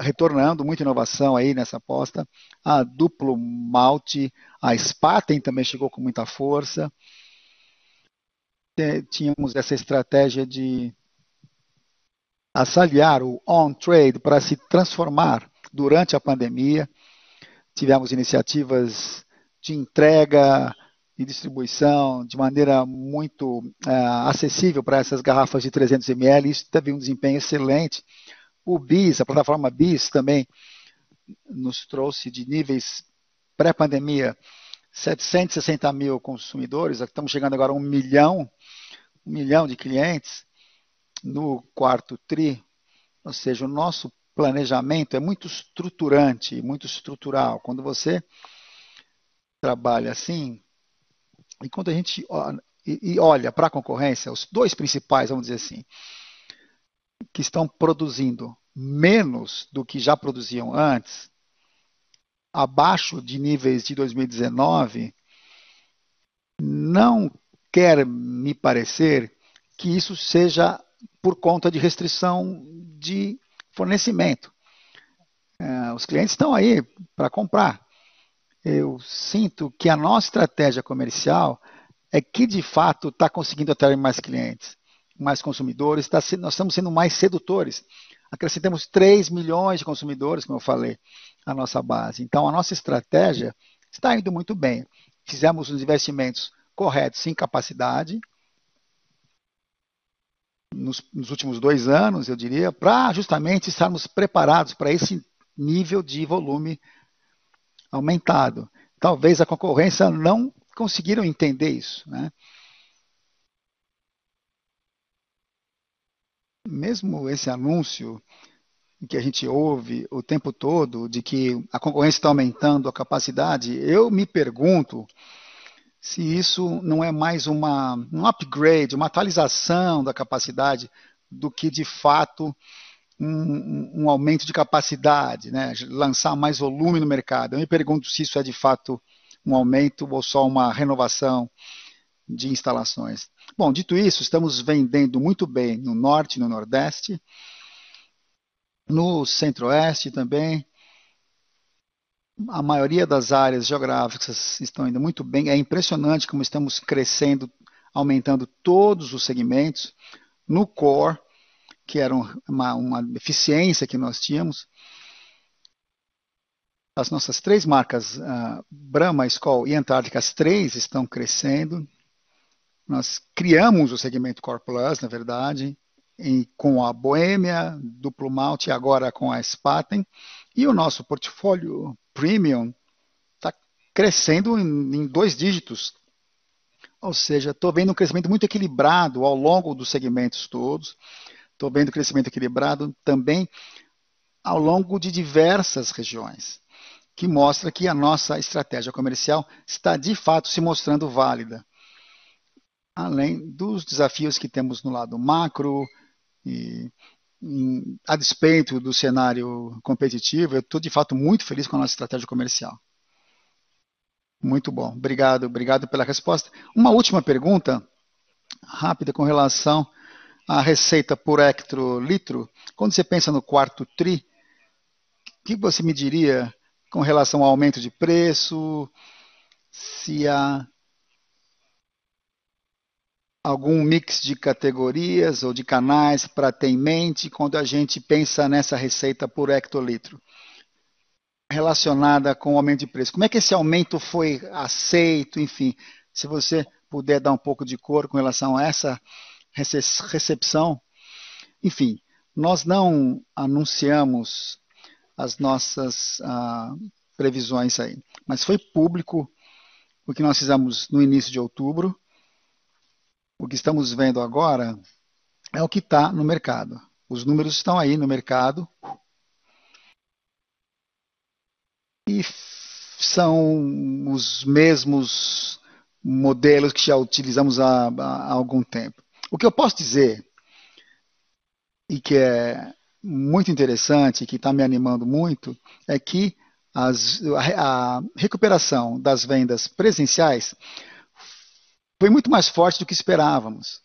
retornando, muita inovação aí nessa aposta. A Duplo Malte, a Spaten também chegou com muita força. Tínhamos essa estratégia de assaliar o on-trade para se transformar durante a pandemia. Tivemos iniciativas de entrega e distribuição de maneira muito uh, acessível para essas garrafas de 300 ml. Isso teve um desempenho excelente. O BIS, a plataforma BIS também nos trouxe de níveis pré-pandemia 760 mil consumidores, estamos chegando agora a um milhão, um milhão de clientes no quarto TRI, ou seja, o nosso planejamento é muito estruturante, muito estrutural. Quando você trabalha assim, e quando a gente e olha para a concorrência, os dois principais, vamos dizer assim, que estão produzindo menos do que já produziam antes, abaixo de níveis de 2019, não quer me parecer que isso seja por conta de restrição de fornecimento. É, os clientes estão aí para comprar eu sinto que a nossa estratégia comercial é que de fato está conseguindo atrair mais clientes, mais consumidores, tá, nós estamos sendo mais sedutores. Acrescentamos 3 milhões de consumidores, como eu falei, à nossa base. Então, a nossa estratégia está indo muito bem. Fizemos os investimentos corretos em capacidade, nos, nos últimos dois anos, eu diria, para justamente estarmos preparados para esse nível de volume aumentado. Talvez a concorrência não conseguiram entender isso. Né? Mesmo esse anúncio que a gente ouve o tempo todo de que a concorrência está aumentando a capacidade, eu me pergunto se isso não é mais uma, um upgrade, uma atualização da capacidade do que de fato um, um, aumento de capacidade, né? lançar mais volume no mercado. Eu me pergunto se isso é de fato um aumento ou só uma renovação de instalações. Bom, dito isso, estamos vendendo muito bem no norte no nordeste, no centro-oeste também. A maioria das áreas geográficas estão indo muito bem. É impressionante como estamos crescendo, aumentando todos os segmentos. No core, que era uma, uma deficiência que nós tínhamos. As nossas três marcas, uh, Brahma, Skol e Antártica, as três estão crescendo. Nós criamos o segmento Core Plus, na verdade, com a Boêmia, Duplo Malte e agora com a Spaten. E o nosso portfólio Premium está crescendo em, em dois dígitos. Ou seja, estou vendo um crescimento muito equilibrado ao longo dos segmentos todos. Estou vendo crescimento equilibrado também ao longo de diversas regiões, que mostra que a nossa estratégia comercial está de fato se mostrando válida. Além dos desafios que temos no lado macro, e, a despeito do cenário competitivo, eu estou de fato muito feliz com a nossa estratégia comercial. Muito bom, obrigado, obrigado pela resposta. Uma última pergunta rápida com relação a receita por hectolitro, quando você pensa no quarto TRI, o que você me diria com relação ao aumento de preço? Se há algum mix de categorias ou de canais para ter em mente quando a gente pensa nessa receita por hectolitro? Relacionada com o aumento de preço. Como é que esse aumento foi aceito? Enfim, se você puder dar um pouco de cor com relação a essa recepção. Enfim, nós não anunciamos as nossas ah, previsões aí, mas foi público o que nós fizemos no início de outubro. O que estamos vendo agora é o que está no mercado. Os números estão aí no mercado. E são os mesmos modelos que já utilizamos há, há algum tempo. O que eu posso dizer, e que é muito interessante, que está me animando muito, é que as, a, a recuperação das vendas presenciais foi muito mais forte do que esperávamos.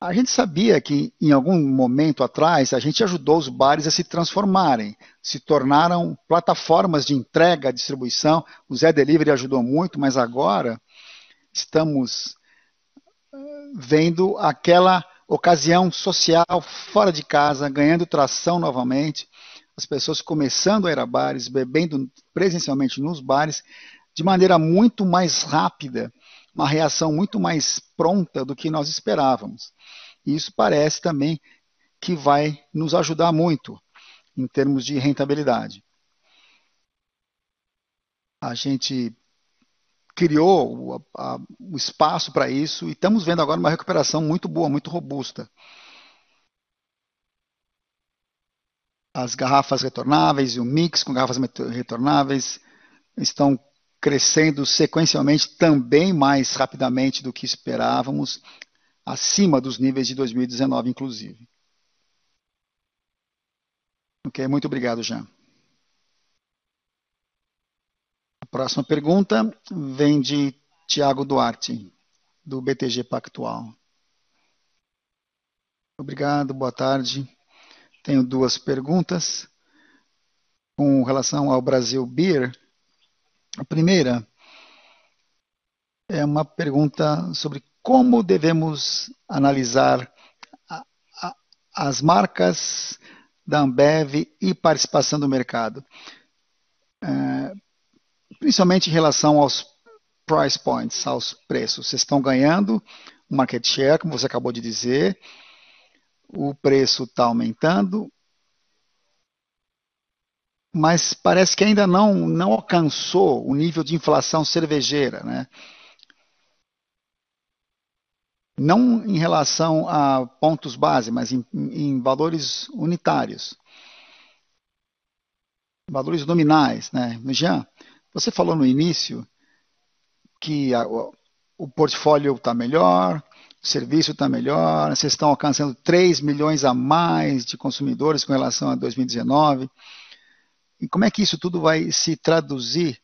A gente sabia que em algum momento atrás a gente ajudou os bares a se transformarem, se tornaram plataformas de entrega, distribuição. O Zé Delivery ajudou muito, mas agora estamos eh, vendo aquela ocasião social fora de casa ganhando tração novamente, as pessoas começando a ir a bares, bebendo presencialmente nos bares, de maneira muito mais rápida, uma reação muito mais pronta do que nós esperávamos. E isso parece também que vai nos ajudar muito em termos de rentabilidade. A gente criou o, a, o espaço para isso e estamos vendo agora uma recuperação muito boa, muito robusta. As garrafas retornáveis e o mix com garrafas retornáveis estão crescendo sequencialmente também mais rapidamente do que esperávamos, acima dos níveis de 2019, inclusive. Ok, muito obrigado, Jean. Próxima pergunta vem de Tiago Duarte, do BTG Pactual. Obrigado, boa tarde. Tenho duas perguntas com relação ao Brasil Beer. A primeira é uma pergunta sobre como devemos analisar a, a, as marcas da Ambev e participação do mercado. É, principalmente em relação aos price points, aos preços. Vocês estão ganhando market share, como você acabou de dizer, o preço está aumentando, mas parece que ainda não, não alcançou o nível de inflação cervejeira, né? Não em relação a pontos base, mas em, em valores unitários. Valores nominais, né? Jean, você falou no início que a, o portfólio está melhor, o serviço está melhor, vocês estão alcançando 3 milhões a mais de consumidores com relação a 2019. E como é que isso tudo vai se traduzir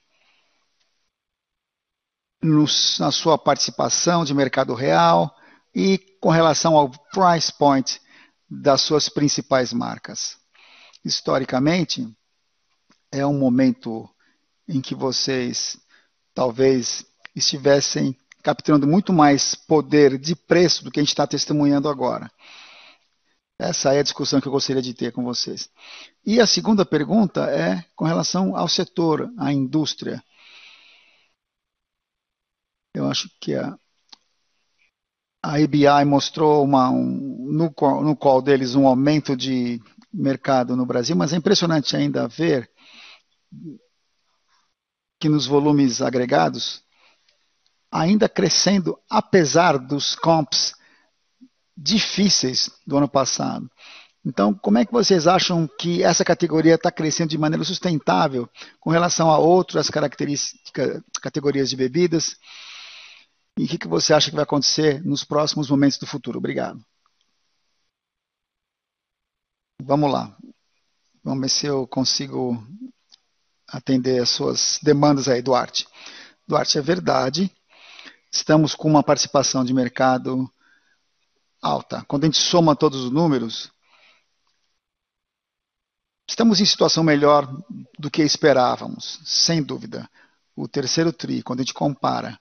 no, na sua participação de mercado real e com relação ao price point das suas principais marcas? Historicamente, é um momento em que vocês talvez estivessem capturando muito mais poder de preço do que a gente está testemunhando agora. Essa é a discussão que eu gostaria de ter com vocês. E a segunda pergunta é com relação ao setor, à indústria. Eu acho que a, a ABI mostrou uma, um, no, no qual deles um aumento de mercado no Brasil, mas é impressionante ainda ver que nos volumes agregados, ainda crescendo apesar dos comps difíceis do ano passado. Então, como é que vocês acham que essa categoria está crescendo de maneira sustentável com relação a outras características, categorias de bebidas? E o que, que você acha que vai acontecer nos próximos momentos do futuro? Obrigado. Vamos lá. Vamos ver se eu consigo atender as suas demandas aí, Duarte. Duarte, é verdade. Estamos com uma participação de mercado alta. Quando a gente soma todos os números, estamos em situação melhor do que esperávamos, sem dúvida. O terceiro TRI, quando a gente compara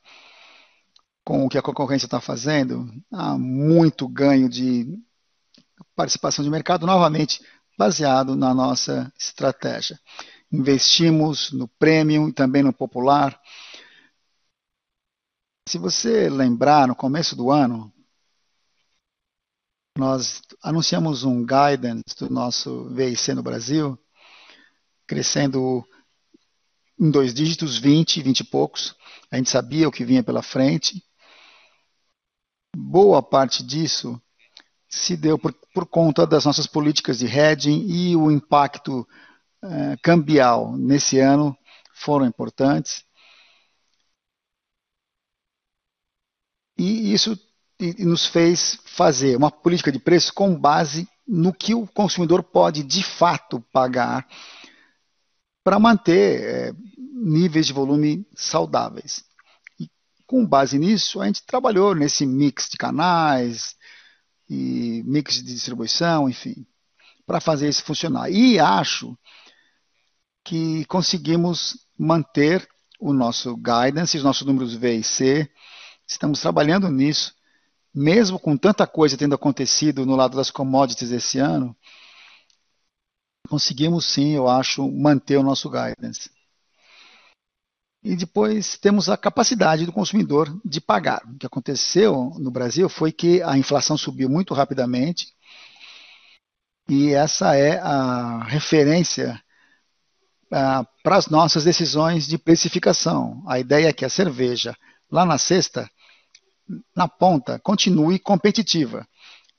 com o que a concorrência está fazendo, há muito ganho de participação de mercado, novamente baseado na nossa estratégia investimos no premium e também no popular. Se você lembrar, no começo do ano, nós anunciamos um guidance do nosso VIC no Brasil, crescendo em dois dígitos, 20, 20 e poucos. A gente sabia o que vinha pela frente. Boa parte disso se deu por, por conta das nossas políticas de hedging e o impacto eh, cambial nesse ano foram importantes. E isso nos fez fazer uma política de preço com base no que o consumidor pode de fato pagar para manter é, níveis de volume saudáveis. E com base nisso, a gente trabalhou nesse mix de canais e mix de distribuição, enfim, para fazer isso funcionar. E acho que conseguimos manter o nosso guidance, os nossos números V e C. Estamos trabalhando nisso, mesmo com tanta coisa tendo acontecido no lado das commodities esse ano, conseguimos sim, eu acho, manter o nosso guidance. E depois temos a capacidade do consumidor de pagar. O que aconteceu no Brasil foi que a inflação subiu muito rapidamente e essa é a referência para as nossas decisões de precificação. A ideia é que a cerveja, lá na cesta, na ponta, continue competitiva,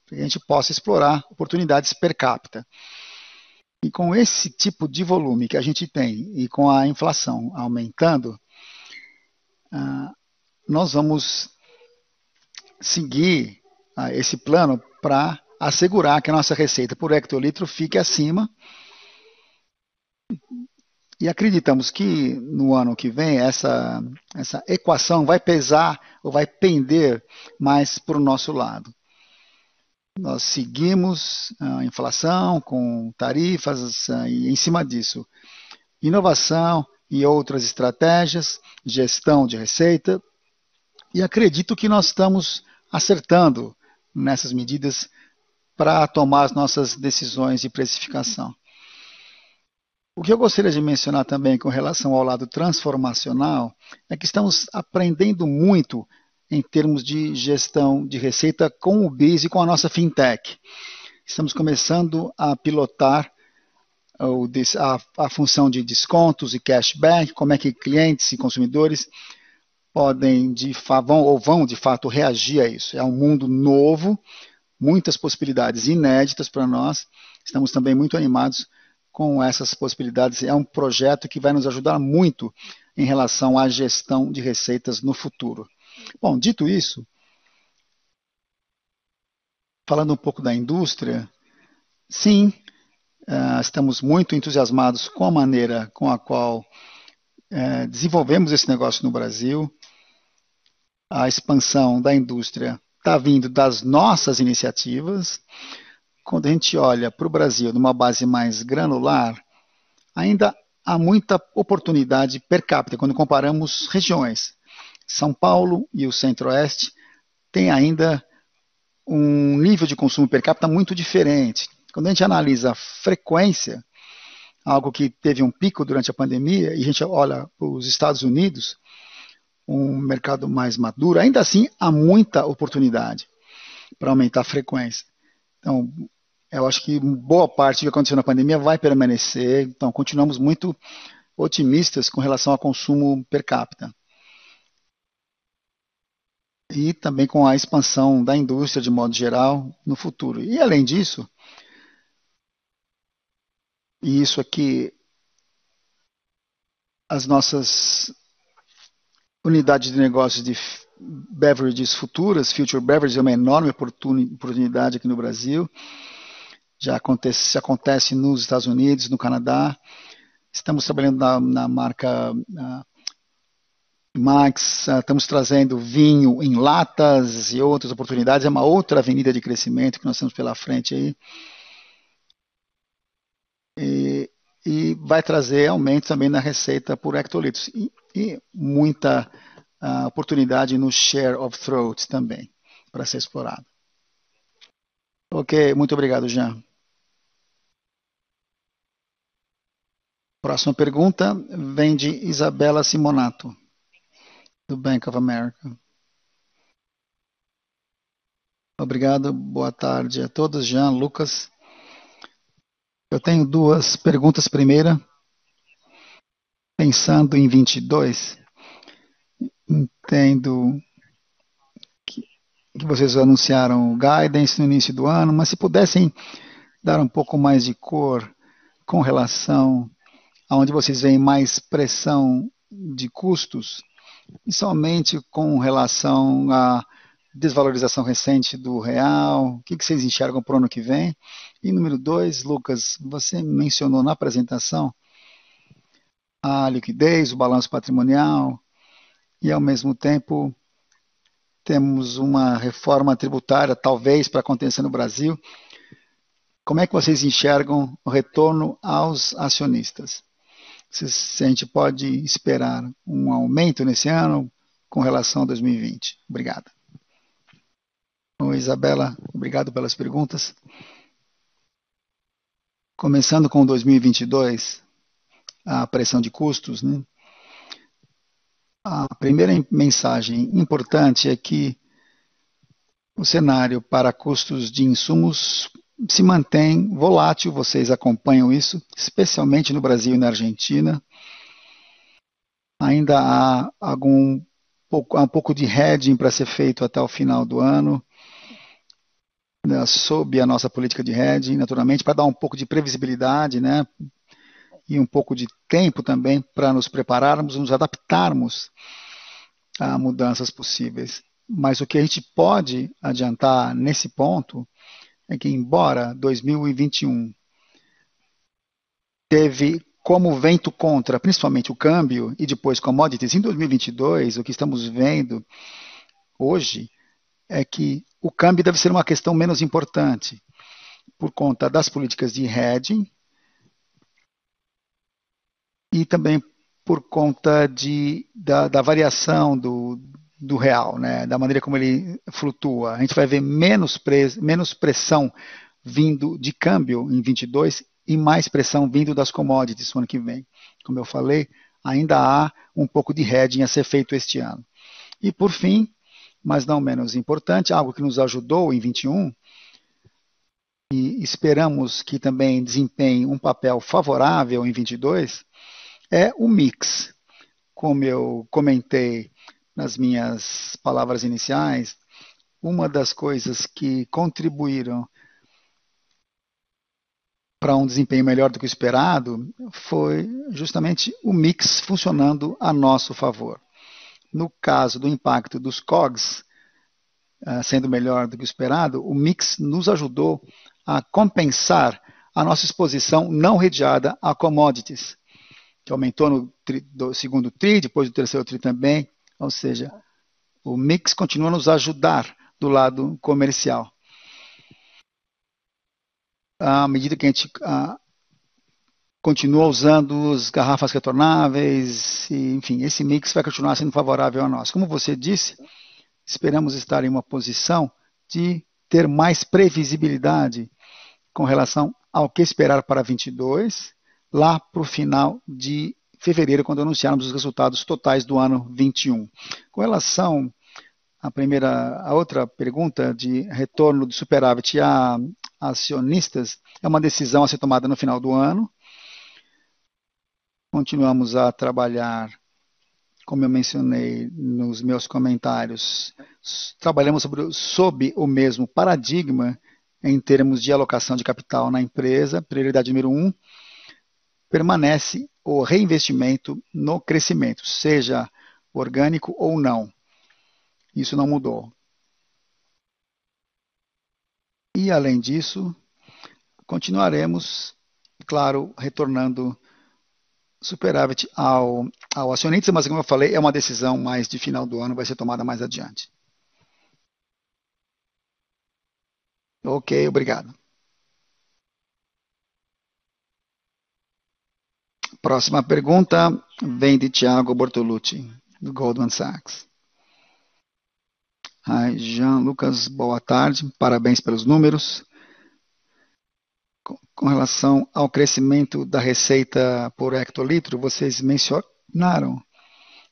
que a gente possa explorar oportunidades per capita. E com esse tipo de volume que a gente tem e com a inflação aumentando, ah, nós vamos seguir ah, esse plano para assegurar que a nossa receita por hectolitro fique acima e acreditamos que no ano que vem essa, essa equação vai pesar ou vai pender mais para o nosso lado. Nós seguimos a inflação com tarifas e em cima disso, inovação e outras estratégias, gestão de receita, e acredito que nós estamos acertando nessas medidas para tomar as nossas decisões de precificação. O que eu gostaria de mencionar também com relação ao lado transformacional é que estamos aprendendo muito em termos de gestão de receita com o BIS e com a nossa fintech. Estamos começando a pilotar a, função de descontos e cashback, como é que clientes e consumidores podem de ou vão de fato reagir a isso. É um mundo novo, muitas possibilidades inéditas para nós. Estamos também muito animados com essas possibilidades. É um projeto que vai nos ajudar muito em relação à gestão de receitas no futuro. Bom, dito isso, falando um pouco da indústria, sim, uh, estamos muito entusiasmados com a maneira com a qual uh, desenvolvemos esse negócio no Brasil. A expansão da indústria está vindo das nossas iniciativas quando a gente olha para o Brasil numa base mais granular, ainda há muita oportunidade per capita quando comparamos regiões. São Paulo e o Centro-Oeste têm ainda um nível de consumo per capita muito diferente. Quando a gente analisa a frequência, algo que teve um pico durante a pandemia, e a gente olha para os Estados Unidos, um mercado mais maduro, ainda assim há muita oportunidade para aumentar a frequência. Então, eu acho que boa parte do que aconteceu na pandemia vai permanecer, então continuamos muito otimistas com relação ao consumo per capita. E também com a expansão da indústria de modo geral no futuro. E além disso, e isso aqui, as nossas unidades de negócios de beverages futuras, Future Beverages é uma enorme oportunidade aqui no Brasil já acontece, acontece nos Estados Unidos, no Canadá. Estamos trabalhando na, na marca uh, Max, uh, estamos trazendo vinho em latas e outras oportunidades. É uma outra avenida de crescimento que nós temos pela frente aí. E, e vai trazer aumento também na receita por hectolitros. E, e muita uh, oportunidade no share of throat também, para ser explorado. Ok, muito obrigado, Jean. Próxima pergunta vem de Isabela Simonato, do Bank of America. Obrigado, boa tarde a todos. Jean, Lucas. Eu tenho duas perguntas. Primeira, pensando em 22, entendo que, que vocês anunciaram o guidance no início do ano, mas se pudessem dar um pouco mais de cor com relação onde vocês veem mais pressão de custos, e somente com relação a desvalorização recente do real, o que, que vocês enxergam para o ano que vem? E número dois, Lucas, você mencionou na apresentação a liquidez, o balanço patrimonial, e ao mesmo tempo temos uma reforma tributária, talvez, para acontecer no Brasil. Como é que vocês enxergam o retorno aos acionistas? Se, a gente pode esperar um aumento nesse ano com relação a 2020? Obrigado. Oi, Isabela, obrigado pelas perguntas. Começando com 2022, a pressão de custos, né? A primeira mensagem importante é que o cenário para custos de insumos se mantém volátil, vocês acompanham isso, especialmente no Brasil e na Argentina. Ainda há algum pouco, há um pouco de hedging para ser feito até o final do ano, né, sob a nossa política de hedging, naturalmente, para dar um pouco de previsibilidade, né, e um pouco de tempo também para nos prepararmos, nos adaptarmos a mudanças possíveis. Mas o que a gente pode adiantar nesse ponto é que, embora 2021 teve como vento contra, principalmente o câmbio e depois commodities, em 2022, o que estamos vendo hoje é que o câmbio deve ser uma questão menos importante por conta das políticas de hedging e também por conta de, da, da variação do, do real, né, da maneira como ele flutua. A gente vai ver menos, pre, menos pressão vindo de câmbio em 22 e mais pressão vindo das commodities no ano que vem. Como eu falei, ainda há um pouco de hedging a ser feito este ano. E por fim, mas não menos importante, algo que nos ajudou em 21 e esperamos que também desempenhe um papel favorável em 22, é o mix. Como eu comentei nas minhas palavras iniciais, uma das coisas que contribuíram para um desempenho melhor do que o esperado foi justamente o mix funcionando a nosso favor. No caso do impacto dos COGS uh, sendo melhor do que o esperado, o mix nos ajudou a compensar a nossa exposição não redeada a commodities, que aumentou no tri, do segundo TRI, depois do terceiro TRI também. Ou seja, o mix continua a nos ajudar do lado comercial. À medida que a gente a, continua usando as garrafas retornáveis, e, enfim, esse mix vai continuar sendo favorável a nós. Como você disse, esperamos estar em uma posição de ter mais previsibilidade com relação ao que esperar para 22 lá para o final de fevereiro, quando anunciarmos os resultados totais do ano 21. Com relação à primeira, a outra pergunta de retorno do superávit a acionistas, é uma decisão a ser tomada no final do ano. Continuamos a trabalhar, como eu mencionei nos meus comentários, trabalhamos sobre, sob o mesmo paradigma em termos de alocação de capital na empresa, prioridade número um, permanece o reinvestimento no crescimento, seja orgânico ou não. Isso não mudou. E, além disso, continuaremos, claro, retornando superávit ao, ao acionista, mas, como eu falei, é uma decisão mais de final do ano, vai ser tomada mais adiante. Ok, obrigado. Próxima pergunta vem de Tiago Bortolucci, do Goldman Sachs. Hi, Jean Lucas, boa tarde, parabéns pelos números. Com relação ao crescimento da receita por hectolitro, vocês mencionaram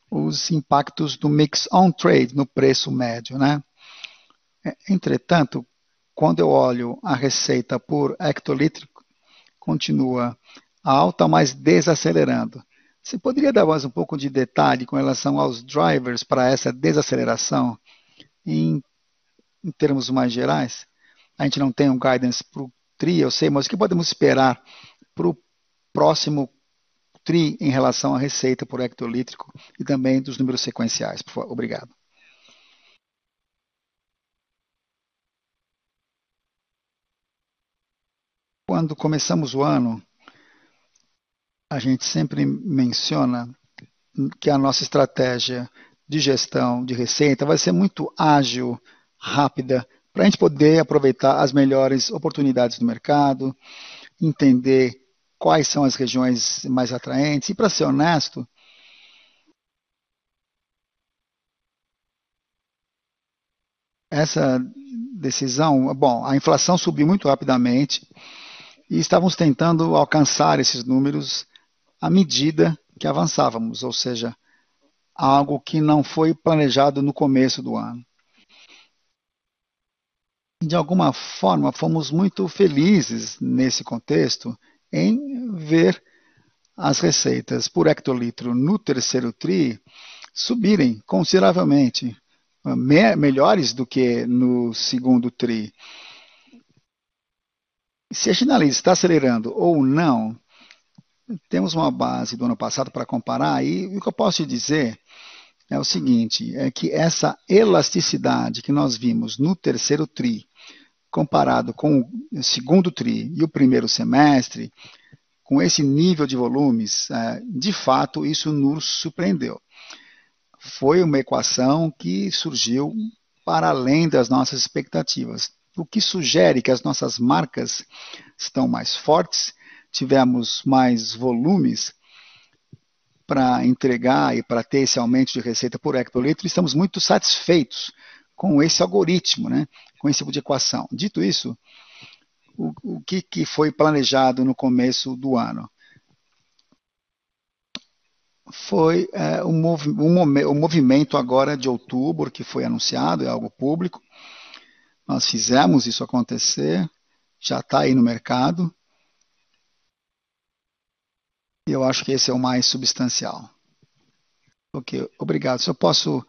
os impactos do mix on trade no preço médio, né? Entretanto, quando eu olho a receita por hectolitro, continua alta, mas desacelerando. Você poderia dar mais um pouco de detalhe com relação aos drivers para essa desaceleração em, em termos mais gerais? A gente não tem um guidance para o TRI, eu sei, mas o que podemos esperar para o próximo TRI em relação à receita por hectolítrico e também dos números sequenciais? Obrigado. Quando começamos o ano, a gente sempre menciona que a nossa estratégia de gestão de receita vai ser muito ágil, rápida, para a gente poder aproveitar as melhores oportunidades do mercado, entender quais são as regiões mais atraentes. E, para ser honesto, essa decisão, bom, a inflação subiu muito rapidamente e estávamos tentando alcançar esses números à medida que avançávamos, ou seja, algo que não foi planejado no começo do ano. De alguma forma, fomos muito felizes nesse contexto em ver as receitas por hectolitro no terceiro TRI subirem consideravelmente, me melhores do que no segundo TRI. Se a Chinalise está acelerando ou não, temos uma base do ano passado para comparar e o que eu posso te dizer é o seguinte, é que essa elasticidade que nós vimos no terceiro TRI, comparado com o segundo TRI e o primeiro semestre, com esse nível de volumes, é, de fato isso nos surpreendeu. Foi uma equação que surgiu para além das nossas expectativas, o que sugere que as nossas marcas estão mais fortes tivemos mais volumes para entregar e para ter esse aumento de receita por hectolitro, estamos muito satisfeitos com esse algoritmo, né? com esse tipo de equação. Dito isso, o, o que, que foi planejado no começo do ano? Foi é, movi movimento agora de outubro, que foi anunciado, é algo público. Nós fizemos isso acontecer, já está aí no mercado. E eu acho que esse é o mais substancial. Ok, obrigado. Se eu posso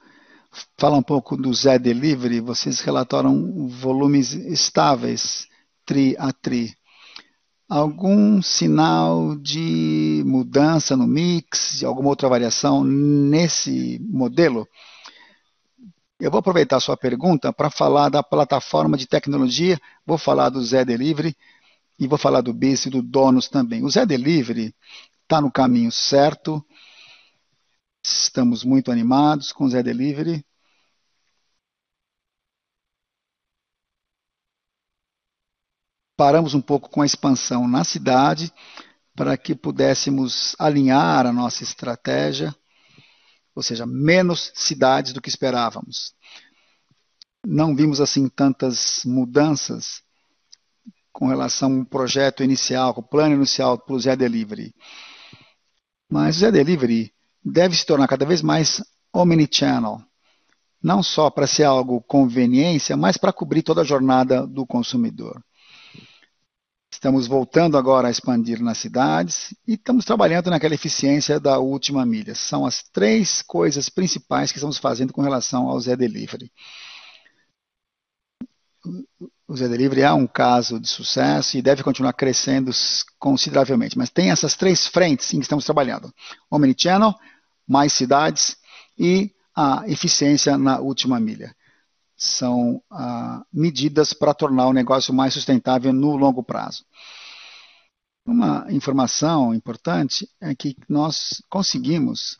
falar um pouco do Zé Delivery, vocês relataram volumes estáveis, tri a tri. Algum sinal de mudança no mix, de alguma outra variação nesse modelo? Eu vou aproveitar a sua pergunta para falar da plataforma de tecnologia, vou falar do Zé Delivery e vou falar do BIS e do Donos também. O Zé Delivery está no caminho certo. Estamos muito animados com o Zé Delivery. Paramos um pouco com a expansão na cidade para que pudéssemos alinhar a nossa estratégia, ou seja, menos cidades do que esperávamos. Não vimos assim tantas mudanças com relação ao projeto inicial, com o plano inicial para o Zé Delivery. Mas o Zé Delivery deve se tornar cada vez mais omnichannel, não só para ser algo conveniência, mas para cobrir toda a jornada do consumidor. Estamos voltando agora a expandir nas cidades e estamos trabalhando naquela eficiência da última milha. São as três coisas principais que estamos fazendo com relação ao Zé Delivery o Zé Delivery é um caso de sucesso e deve continuar crescendo consideravelmente. Mas tem essas três frentes em que estamos trabalhando: Omnichannel, mais cidades e a eficiência na última milha. São ah, medidas para tornar o negócio mais sustentável no longo prazo. Uma informação importante é que nós conseguimos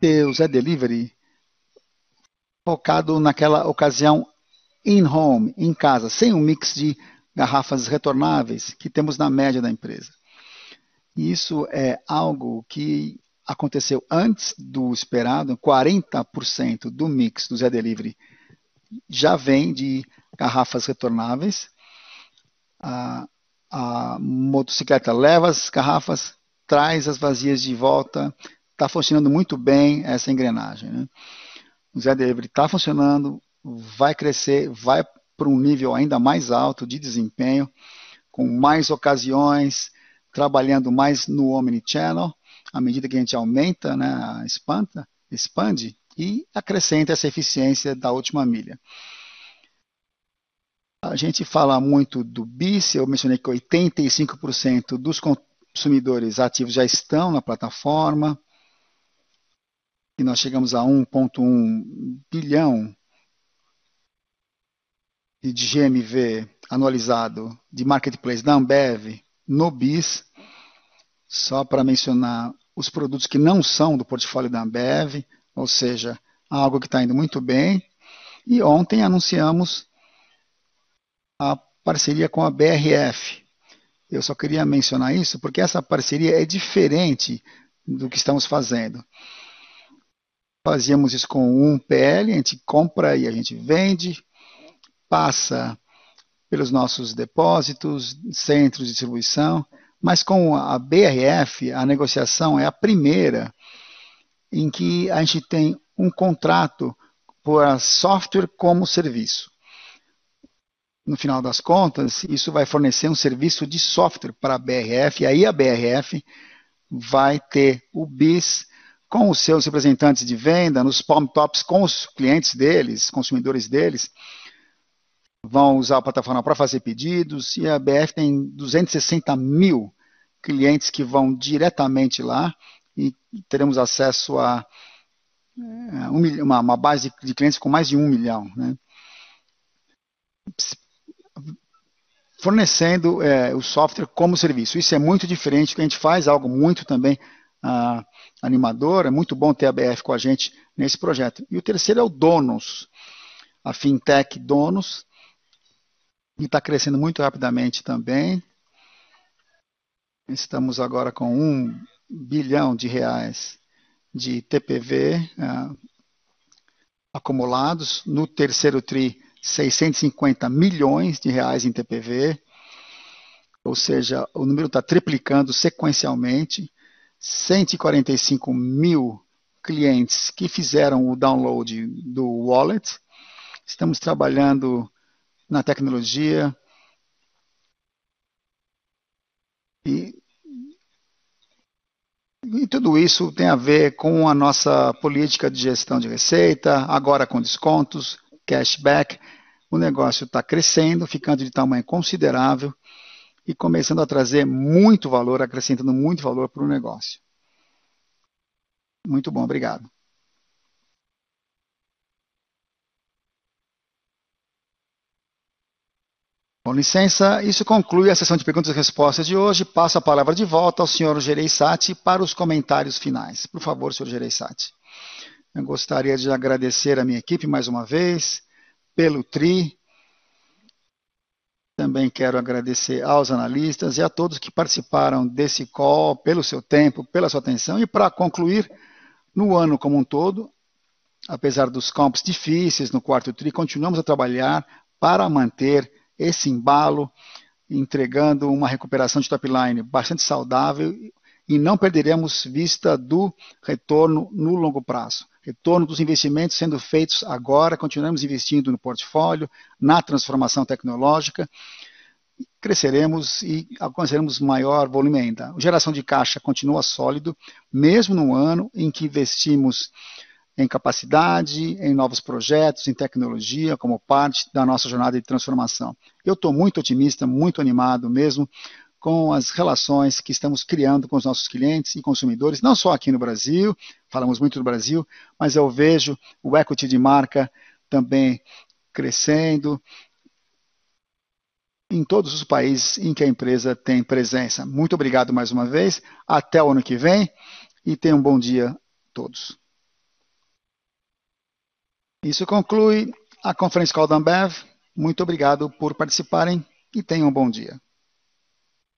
ter o Zé Delivery focado naquela ocasião in-home, em casa, sem um mix de garrafas retornáveis que temos na média da empresa. Isso é algo que aconteceu antes do esperado, 40% do mix do Zé Delivery já vem de garrafas retornáveis. A, a motocicleta leva as garrafas, traz as vazias de volta, está funcionando muito bem essa engrenagem. Né? O Zé Delivery está funcionando, vai crescer, vai para um nível ainda mais alto de desempenho, com mais ocasiões, trabalhando mais no Omnichannel, à medida que a gente aumenta, né, expanda, expande e acrescenta essa eficiência da última milha. A gente fala muito do BIS, eu mencionei que 85% dos consumidores ativos já estão na plataforma, e nós chegamos a 1,1 bilhão de GMV anualizado de marketplace da Ambev no BIS, só para mencionar os produtos que não são do portfólio da Ambev, ou seja, algo que está indo muito bem. E ontem anunciamos a parceria com a BRF. Eu só queria mencionar isso porque essa parceria é diferente do que estamos fazendo. Fazíamos isso com um PL, a gente compra e a gente vende, passa pelos nossos depósitos, centros de distribuição, mas com a BRF, a negociação é a primeira em que a gente tem um contrato por software como serviço. No final das contas, isso vai fornecer um serviço de software para a BRF, e aí a BRF vai ter o BIS com os seus representantes de venda, nos palm tops com os clientes deles, consumidores deles, vão usar a plataforma para fazer pedidos e a BF tem 260 mil clientes que vão diretamente lá e teremos acesso a é, uma, base de clientes com mais de um milhão. Né? Fornecendo é, o software como serviço. Isso é muito diferente, que a gente faz algo muito também ah, animador, é muito bom ter a BF com a gente nesse projeto. E o terceiro é o Donos, a fintech Donos, e está crescendo muito rapidamente também. Estamos agora com um bilhão de reais de TPV uh, é, acumulados. No terceiro TRI, 650 milhões de reais em TPV. Ou seja, o número está triplicando sequencialmente. 145 mil clientes que fizeram o download do wallet. Estamos trabalhando na tecnologia. E, e tudo isso tem a ver com a nossa política de gestão de receita, agora com descontos, cashback. O negócio está crescendo, ficando de tamanho considerável e começando a trazer muito valor, acrescentando muito valor para o negócio. Muito bom, obrigado. Com licença, isso conclui a sessão de perguntas e respostas de hoje. Passo a palavra de volta ao senhor Gereissati para os comentários finais. Por favor, senhor Gereissati. Eu gostaria de agradecer a minha equipe mais uma vez, pelo TRI. Também quero agradecer aos analistas e a todos que participaram desse call, pelo seu tempo, pela sua atenção. E para concluir, no ano como um todo, apesar dos campos difíceis no quarto TRI, continuamos a trabalhar para manter esse embalo, entregando uma recuperação de top line bastante saudável e não perderemos vista do retorno no longo prazo. Retorno dos investimentos sendo feitos agora, continuamos investindo no portfólio, na transformação tecnológica, cresceremos e alcançaremos maior volume ainda. A geração de caixa continua sólido, mesmo no ano em que investimos em capacidade, em novos projetos, em tecnologia, como parte da nossa jornada de transformação. Eu estou muito otimista, muito animado mesmo com as relações que estamos criando com os nossos clientes e consumidores, não só aqui no Brasil, falamos muito do Brasil, mas eu vejo o equity de marca também crescendo em todos os países em que a empresa tem presença. Muito obrigado mais uma vez, até o ano que vem e tenham um bom dia a todos. Isso conclui a conferência Call da Ambev. Muito obrigado por participarem e tenham um bom dia.